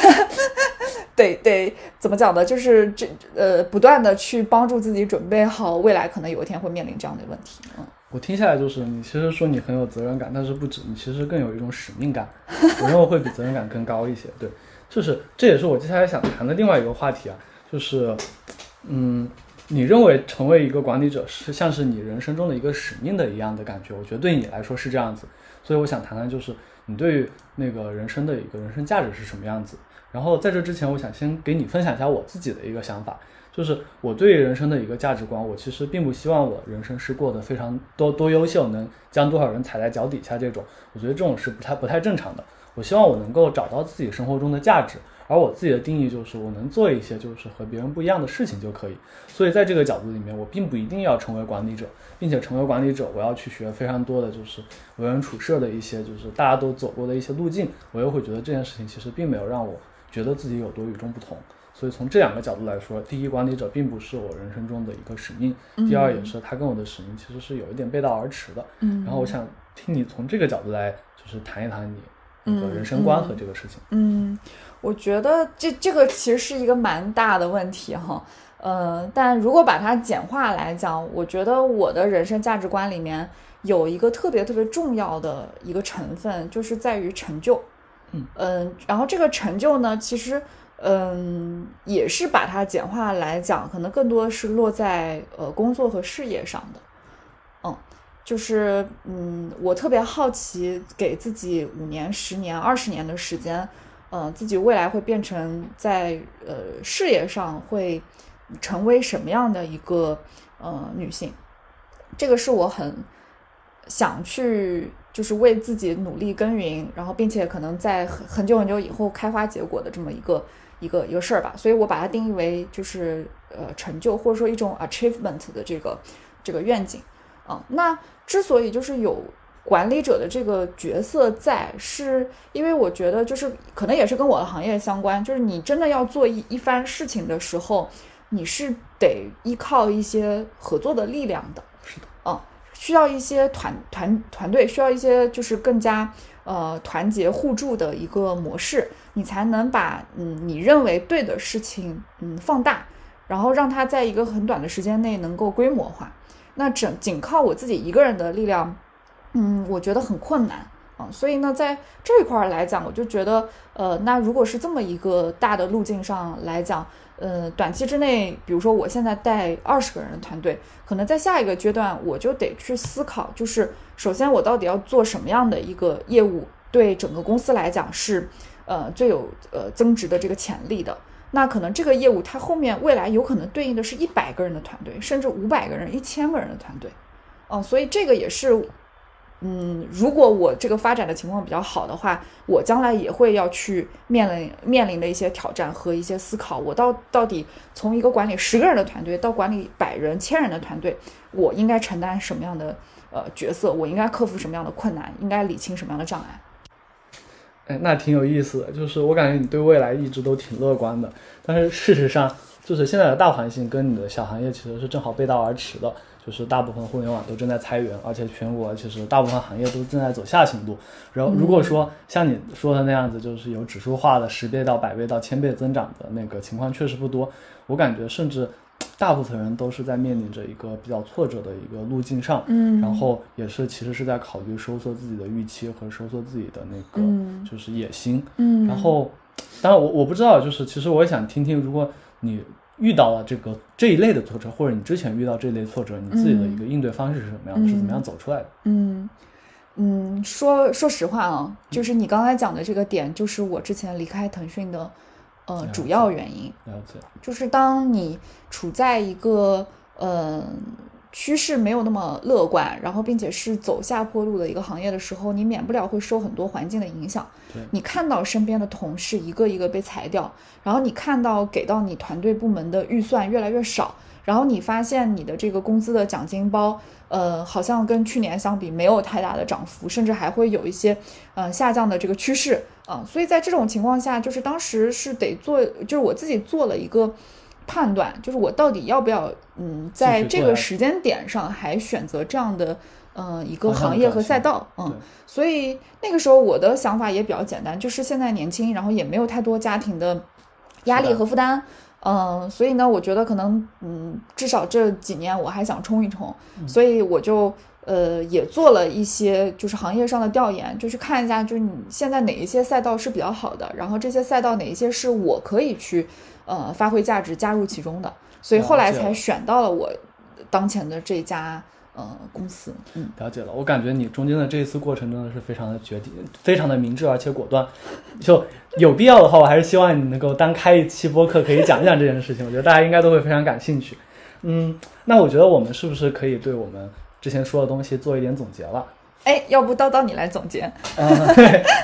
得得怎么讲呢？就是这呃，不断的去帮助自己准备好未来可能有一天会面临这样的问题。嗯，我听下来就是，你其实说你很有责任感，但是不止，你其实更有一种使命感，我认为会比责任感更高一些。对，就是这也是我接下来想谈的另外一个话题啊，就是，嗯，你认为成为一个管理者是像是你人生中的一个使命的一样的感觉？我觉得对你来说是这样子，所以我想谈谈就是你对于那个人生的一个人生价值是什么样子。然后在这之前，我想先给你分享一下我自己的一个想法，就是我对于人生的一个价值观，我其实并不希望我人生是过得非常多多优秀，能将多少人踩在脚底下这种，我觉得这种是不太不太正常的。我希望我能够找到自己生活中的价值，而我自己的定义就是我能做一些就是和别人不一样的事情就可以。所以在这个角度里面，我并不一定要成为管理者，并且成为管理者，我要去学非常多的就是为人处事的一些就是大家都走过的一些路径，我又会觉得这件事情其实并没有让我觉得自己有多与众不同。所以从这两个角度来说，第一，管理者并不是我人生中的一个使命；第二，也是他跟我的使命其实是有一点背道而驰的。嗯然后我想听你从这个角度来，就是谈一谈你那个人生观和这个事情。嗯，我觉得这这个其实是一个蛮大的问题哈。呃，但如果把它简化来讲，我觉得我的人生价值观里面有一个特别特别重要的一个成分，就是在于成就。嗯然后这个成就呢，其实嗯也是把它简化来讲，可能更多是落在呃工作和事业上的。嗯，就是嗯，我特别好奇，给自己五年、十年、二十年的时间，呃，自己未来会变成在呃事业上会成为什么样的一个呃女性？这个是我很想去就是为自己努力耕耘，然后并且可能在很很久很久以后开花结果的这么一个一个一个事儿吧。所以我把它定义为就是呃成就或者说一种 achievement 的这个这个愿景啊。那之所以就是有。管理者的这个角色在，是因为我觉得就是可能也是跟我的行业相关，就是你真的要做一一番事情的时候，你是得依靠一些合作的力量的，是的，嗯，需要一些团团团队，需要一些就是更加呃团结互助的一个模式，你才能把嗯你认为对的事情嗯放大，然后让它在一个很短的时间内能够规模化。那整仅靠我自己一个人的力量。嗯，我觉得很困难啊，所以呢，在这一块儿来讲，我就觉得，呃，那如果是这么一个大的路径上来讲，呃，短期之内，比如说我现在带二十个人的团队，可能在下一个阶段，我就得去思考，就是首先我到底要做什么样的一个业务，对整个公司来讲是，呃，最有呃增值的这个潜力的。那可能这个业务它后面未来有可能对应的是一百个人的团队，甚至五百个人、一千个人的团队，哦，所以这个也是。嗯，如果我这个发展的情况比较好的话，我将来也会要去面临面临的一些挑战和一些思考。我到到底从一个管理十个人的团队到管理百人、千人的团队，我应该承担什么样的呃角色？我应该克服什么样的困难？应该理清什么样的障碍？哎，那挺有意思的。就是我感觉你对未来一直都挺乐观的，但是事实上，就是现在的大环境跟你的小行业其实是正好背道而驰的。就是大部分互联网都正在裁员，而且全国其实大部分行业都正在走下行路。然后如果说像你说的那样子，就是有指数化的十倍到百倍到千倍增长的那个情况确实不多。我感觉甚至大部分人都是在面临着一个比较挫折的一个路径上。嗯，然后也是其实是在考虑收缩自己的预期和收缩自己的那个就是野心。嗯，然后当然我我不知道，就是其实我也想听听，如果你。遇到了这个这一类的挫折，或者你之前遇到这类挫折，你自己的一个应对方式是什么样的？是怎么样走出来的？嗯嗯，说说实话啊，就是你刚才讲的这个点，就是我之前离开腾讯的呃主要原因。了解。就是当你处在一个呃。趋势没有那么乐观，然后并且是走下坡路的一个行业的时候，你免不了会受很多环境的影响。你看到身边的同事一个一个被裁掉，然后你看到给到你团队部门的预算越来越少，然后你发现你的这个工资的奖金包，呃，好像跟去年相比没有太大的涨幅，甚至还会有一些呃下降的这个趋势啊。所以在这种情况下，就是当时是得做，就是我自己做了一个。判断就是我到底要不要，嗯，在这个时间点上还选择这样的，嗯，一个行业和赛道，嗯，所以那个时候我的想法也比较简单，就是现在年轻，然后也没有太多家庭的压力和负担，嗯，所以呢，我觉得可能，嗯，至少这几年我还想冲一冲，所以我就，呃，也做了一些就是行业上的调研，就是看一下，就是你现在哪一些赛道是比较好的，然后这些赛道哪一些是我可以去。呃，发挥价值加入其中的，所以后来才选到了我当前的这家呃公司。嗯，了解了。我感觉你中间的这一次过程真的是非常的决定，非常的明智而且果断。就有必要的话，我还是希望你能够单开一期播客，可以讲一讲这件事情。我觉得大家应该都会非常感兴趣。嗯，那我觉得我们是不是可以对我们之前说的东西做一点总结了？哎，要不叨叨你来总结？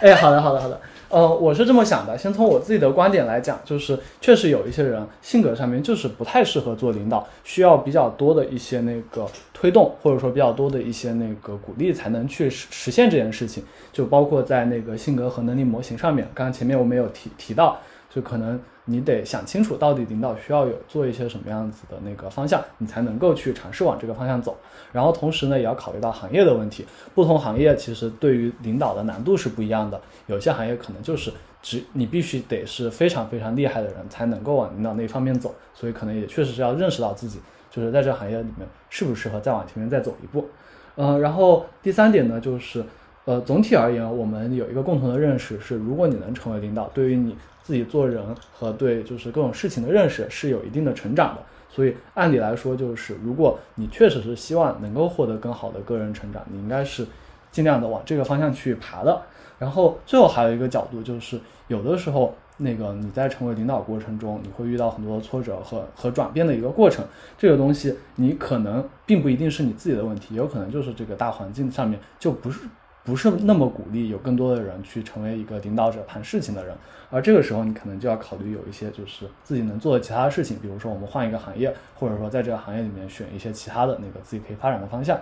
哎，好的，好的，好的。呃，我是这么想的。先从我自己的观点来讲，就是确实有一些人性格上面就是不太适合做领导，需要比较多的一些那个推动，或者说比较多的一些那个鼓励，才能去实实现这件事情。就包括在那个性格和能力模型上面，刚刚前面我们有提提到，就可能你得想清楚到底领导需要有做一些什么样子的那个方向，你才能够去尝试往这个方向走。然后同时呢，也要考虑到行业的问题，不同行业其实对于领导的难度是不一样的。有些行业可能就是只你必须得是非常非常厉害的人才能够往领导那方面走，所以可能也确实是要认识到自己就是在这行业里面适不适合再往前面再走一步。嗯，然后第三点呢，就是呃总体而言，我们有一个共同的认识是，如果你能成为领导，对于你自己做人和对就是各种事情的认识是有一定的成长的。所以按理来说，就是如果你确实是希望能够获得更好的个人成长，你应该是尽量的往这个方向去爬的。然后最后还有一个角度，就是有的时候那个你在成为领导过程中，你会遇到很多挫折和和转变的一个过程。这个东西你可能并不一定是你自己的问题，有可能就是这个大环境上面就不是不是那么鼓励有更多的人去成为一个领导者、谈事情的人。而这个时候，你可能就要考虑有一些就是自己能做的其他的事情，比如说我们换一个行业，或者说在这个行业里面选一些其他的那个自己可以发展的方向。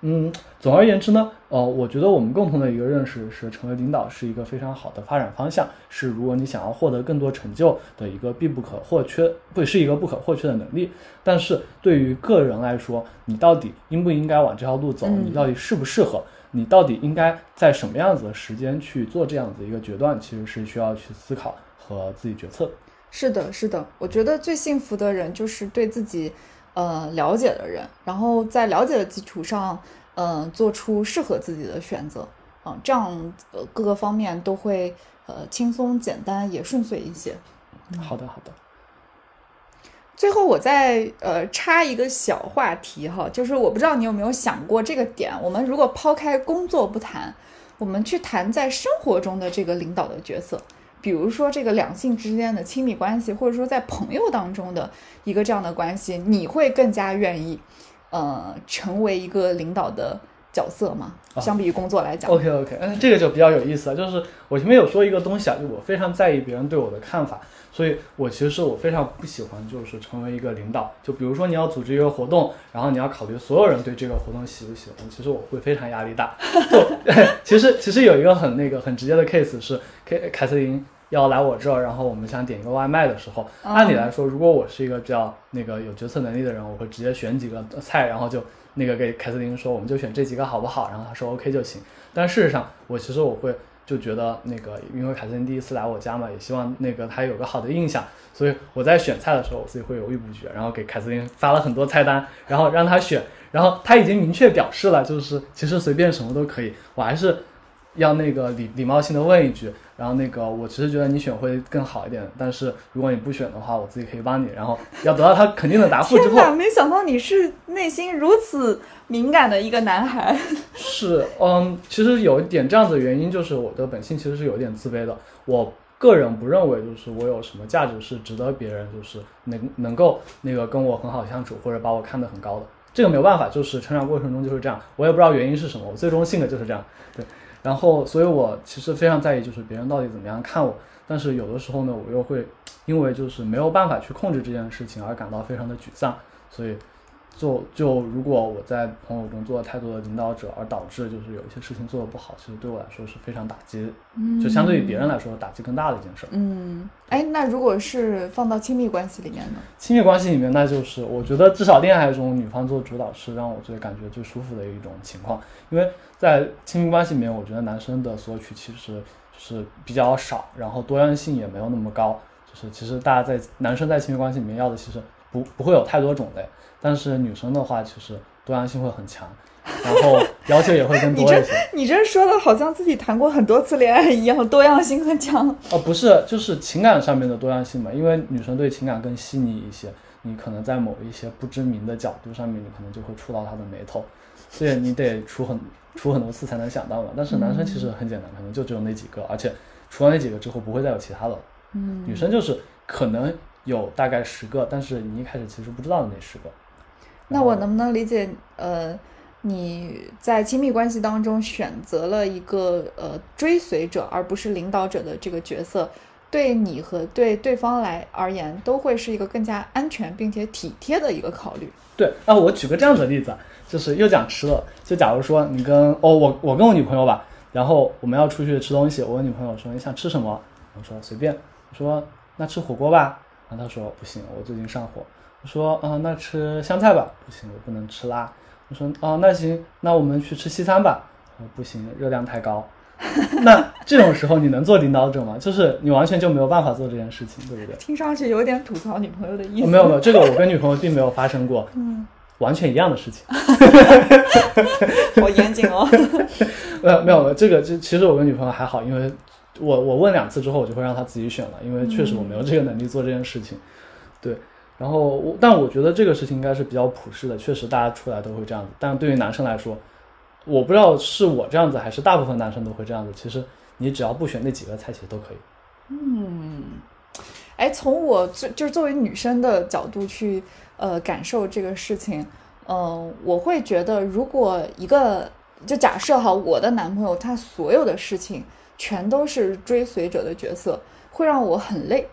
嗯，总而言之呢，呃，我觉得我们共同的一个认识是，成为领导是一个非常好的发展方向，是如果你想要获得更多成就的一个必不可或缺，不是一个不可或缺的能力。但是对于个人来说，你到底应不应该往这条路走？你到底适不适合？你到底应该在什么样子的时间去做这样子一个决断？其实是需要去思考和自己决策。是的，是的，我觉得最幸福的人就是对自己。呃，了解的人，然后在了解的基础上，嗯，做出适合自己的选择，啊，这样呃各个方面都会呃轻松、简单也顺遂一些。好的，好的。最后，我再呃插一个小话题哈，就是我不知道你有没有想过这个点，我们如果抛开工作不谈，我们去谈在生活中的这个领导的角色。比如说这个两性之间的亲密关系，或者说在朋友当中的一个这样的关系，你会更加愿意，呃，成为一个领导的角色嘛？相比于工作来讲？OK OK，嗯，这个就比较有意思了。就是我前面有说一个东西啊，就我非常在意别人对我的看法，所以我其实我非常不喜欢就是成为一个领导。就比如说你要组织一个活动，然后你要考虑所有人对这个活动喜不喜欢，其实我会非常压力大。就 其实其实有一个很那个很直接的 case 是凯凯瑟琳。要来我这儿，然后我们想点一个外卖的时候，按理来说，如果我是一个比较那个有决策能力的人，我会直接选几个菜，然后就那个给凯瑟琳说，我们就选这几个好不好？然后他说 OK 就行。但事实上，我其实我会就觉得那个，因为凯瑟琳第一次来我家嘛，也希望那个她有个好的印象，所以我在选菜的时候，我自己会犹豫不决，然后给凯瑟琳发了很多菜单，然后让她选，然后她已经明确表示了，就是其实随便什么都可以，我还是要那个礼礼貌性的问一句。然后那个，我其实觉得你选会更好一点，但是如果你不选的话，我自己可以帮你。然后要得到他肯定的答复之后，没想到你是内心如此敏感的一个男孩。是，嗯，其实有一点这样子的原因，就是我的本性其实是有点自卑的。我个人不认为就是我有什么价值是值得别人就是能能够那个跟我很好相处，或者把我看得很高的。这个没有办法，就是成长过程中就是这样。我也不知道原因是什么，我最终性格就是这样。对。然后，所以我其实非常在意，就是别人到底怎么样看我。但是有的时候呢，我又会因为就是没有办法去控制这件事情而感到非常的沮丧。所以。就就如果我在朋友中做了太多的领导者，而导致就是有一些事情做的不好，其实对我来说是非常打击，嗯，就相对于别人来说打击更大的一件事。嗯，哎，那如果是放到亲密关系里面呢？亲密关系里面，那就是我觉得至少恋爱中女方做主导是让我最感觉最舒服的一种情况，因为在亲密关系里面，我觉得男生的索取其实是比较少，然后多样性也没有那么高，就是其实大家在男生在亲密关系里面要的其实不不会有太多种类。但是女生的话，其实多样性会很强，然后要求也会更多一些。你这说的好像自己谈过很多次恋爱一样，多样性很强。哦，不是，就是情感上面的多样性嘛。因为女生对情感更细腻一些，你可能在某一些不知名的角度上面，你可能就会触到她的眉头，所以你得出很 出很多次才能想到嘛。但是男生其实很简单，可能就只有那几个，而且除了那几个之后，不会再有其他的。嗯，女生就是可能有大概十个，但是你一开始其实不知道的那十个。那我能不能理解，呃，你在亲密关系当中选择了一个呃追随者而不是领导者的这个角色，对你和对对方来而言都会是一个更加安全并且体贴的一个考虑。对，那我举个这样子的例子，就是又讲吃了，就假如说你跟哦我我跟我女朋友吧，然后我们要出去吃东西，我问女朋友说你想吃什么，我说随便，我说那吃火锅吧，然后她说不行，我最近上火。我说啊，那吃香菜吧，不行，我不能吃辣。我说啊，那行，那我们去吃西餐吧。我说不行，热量太高。那这种时候你能做领导者吗？就是你完全就没有办法做这件事情，对不对？听上去有点吐槽女朋友的意思。没有没有，这个我跟女朋友并没有发生过，嗯，完全一样的事情。好严谨哦。呃，没有，这个这其实我跟女朋友还好，因为我我问两次之后，我就会让她自己选了，因为确实我没有这个能力做这件事情。对。然后我，但我觉得这个事情应该是比较普世的，确实大家出来都会这样子。但对于男生来说，我不知道是我这样子，还是大部分男生都会这样子。其实你只要不选那几个菜，其实都可以。嗯，哎，从我就就是作为女生的角度去呃感受这个事情，嗯、我会觉得如果一个就假设哈，我的男朋友他所有的事情全都是追随者的角色，会让我很累。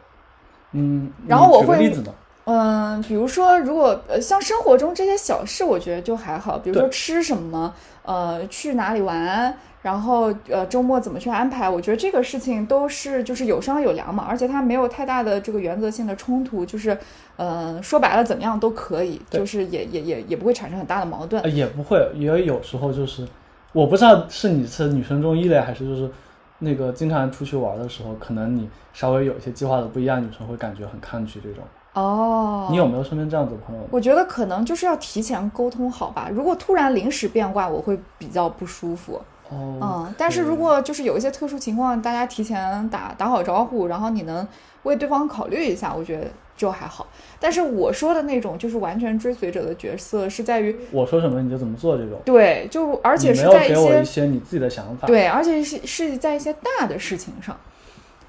嗯，然后我会你举个例子呢？嗯，比如说，如果呃像生活中这些小事，我觉得就还好，比如说吃什么，呃，去哪里玩，然后呃周末怎么去安排，我觉得这个事情都是就是有商有量嘛，而且它没有太大的这个原则性的冲突，就是呃说白了怎么样都可以，就是也也也也不会产生很大的矛盾呃，。也不会，也有时候就是，我不知道是你是女生中一类，还是就是那个经常出去玩的时候，可能你稍微有一些计划的不一样，女生会感觉很抗拒这种。哦，你有没有身边这样子的朋友？我觉得可能就是要提前沟通好吧，如果突然临时变卦，我会比较不舒服。哦，嗯，但是如果就是有一些特殊情况，大家提前打打好招呼，然后你能为对方考虑一下，我觉得就还好。但是我说的那种就是完全追随者的角色，是在于我说什么你就怎么做这种，对，就而且是在些给我一些你自己的想法。，对，而且是是在一些大的事情上，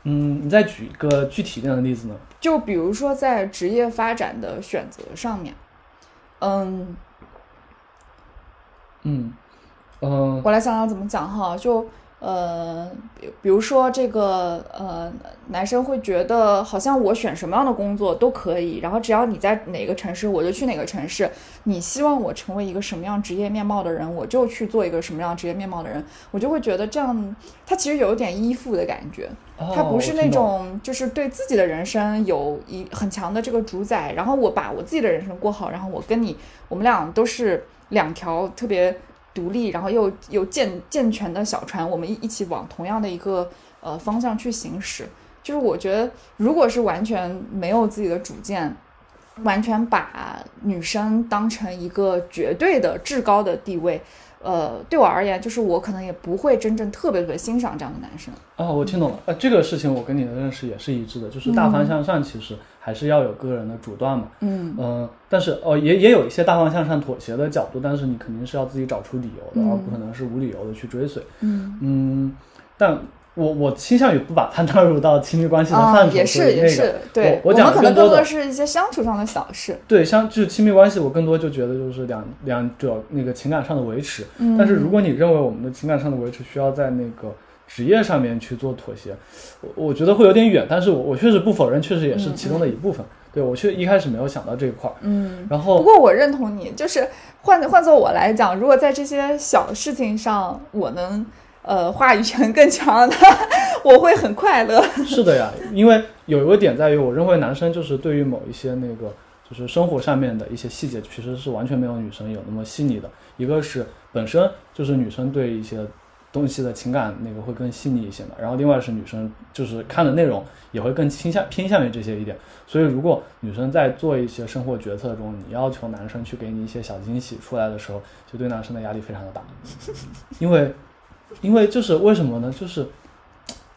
嗯，你再举一个具体点的例子呢？就比如说在职业发展的选择上面，嗯，嗯，嗯、我来想想怎么讲哈，就呃，比比如说这个呃，男生会觉得好像我选什么样的工作都可以，然后只要你在哪个城市，我就去哪个城市。你希望我成为一个什么样职业面貌的人，我就去做一个什么样职业面貌的人。我就会觉得这样，他其实有一点依附的感觉。哦他不是那种就是对自己的人生有一很强的这个主宰，然后我把我自己的人生过好，然后我跟你，我们俩都是两条特别独立，然后又又健健全的小船，我们一一起往同样的一个呃方向去行驶。就是我觉得，如果是完全没有自己的主见，完全把女生当成一个绝对的至高的地位，呃，对我而言，就是我可能也不会真正特别特别欣赏这样的男生。哦，我听懂了。呃，这个事情我跟你的认识也是一致的，就是大方向上其实还是要有个人的主断嘛。嗯嗯、但是哦，也也有一些大方向上妥协的角度，但是你肯定是要自己找出理由的，嗯而不可能是无理由的去追随。嗯。嗯，但我我倾向于不把它 纳入到亲密关系的啊，范畴，也是也是，对我们可能的更多的是一些相处上的小事。对，相就是亲密关系，我更多就觉得就是两两者那个情感上的维持。嗯但是如果你认为我们的情感上的维持需要在那个职业上面去做妥协，我我觉得会有点远。但是我我确实不否认，确实也是其中的一部分。对我确一开始没有想到这一块儿，嗯，然后不过我认同你，就是换换做我来讲，如果在这些小事情上我能呃话语权更强的，我会很快乐。是的呀，因为有一个点在于，我认为男生就是对于某一些那个就是生活上面的一些细节，其实是完全没有女生有那么细腻的。一个是本身就是女生对一些东西的情感那个会更细腻一些嘛，然后另外是女生就是看的内容也会更倾向偏向于这些一点。所以如果女生在做一些生活决策中，你要求男生去给你一些小惊喜出来的时候，就对男生的压力非常的大，因为因为就是为什么呢？就是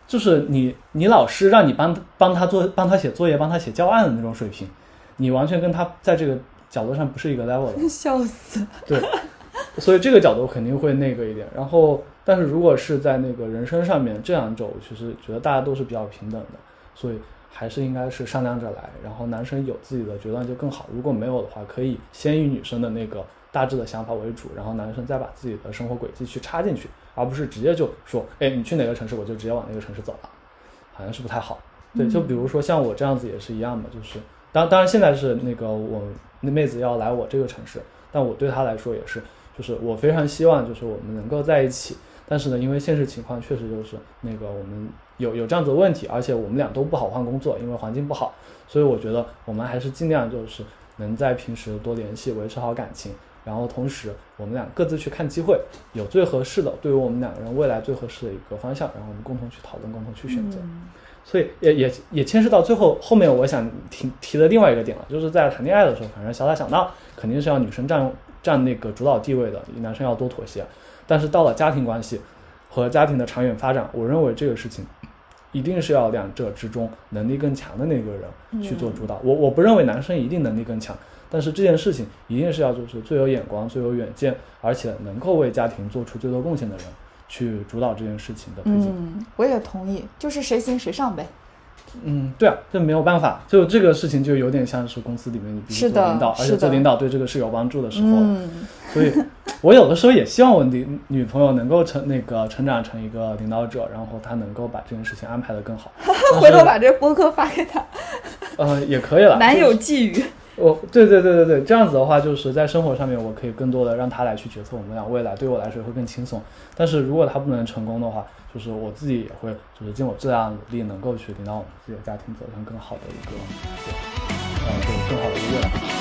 就是你你老师让你帮帮他做帮他写作业帮他写教案的那种水平，你完全跟他在这个角度上不是一个 level 的。笑死！对，所以这个角度肯定会那个一点。然后，但是如果是在那个人生上面，这两者我其实觉得大家都是比较平等的，所以还是应该是商量着来。然后男生有自己的决断就更好，如果没有的话，可以先以女生的那个大致的想法为主，然后男生再把自己的生活轨迹去插进去，而不是直接就说，哎，你去哪个城市，我就直接往那个城市走了，好像是不太好。对，就比如说像我这样子也是一样的，就是当当然现在是那个我那妹子要来我这个城市，但我对她来说也是，就是我非常希望就是我们能够在一起，但是呢，因为现实情况确实就是那个我们有有这样子的问题，而且我们俩都不好换工作，因为环境不好，所以我觉得我们还是尽量就是能在平时多联系，维持好感情。然后同时，我们俩各自去看机会，有最合适的，对于我们两个人未来最合适的一个方向，然后我们共同去讨论，共同去选择。嗯所以也也也牵涉到最后后面我想提提的另外一个点了，就是在谈恋爱的时候，反正小打小闹肯定是要女生占占那个主导地位的，男生要多妥协。但是到了家庭关系和家庭的长远发展，我认为这个事情一定是要两者之中能力更强的那个人去做主导。我我不认为男生一定能力更强，但是这件事情一定是要就是最有眼光、最有远见，而且能够为家庭做出最多贡献的人去主导这件事情的推进。嗯，我也同意，就是谁行谁上呗。嗯，对啊，这没有办法，就这个事情就有点像是公司里面你必须是的做领导，而且做领导对这个是有帮助的时候，嗯，所以我有的时候也希望我女女朋友能够成那个成长成一个领导者，然后她能够把这件事情安排的更好。回头把这播客发给她，呃也可以了，男友就是寄语。我对对对对对这样子的话就是在生活上面我可以更多的让他来去决策我们俩未来对我来说会更轻松。但是如果他不能成功的话就是我自己也会就是尽我最大的努力能够去领导我们自己的家庭走向更好的一个对嗯更好的一个未来。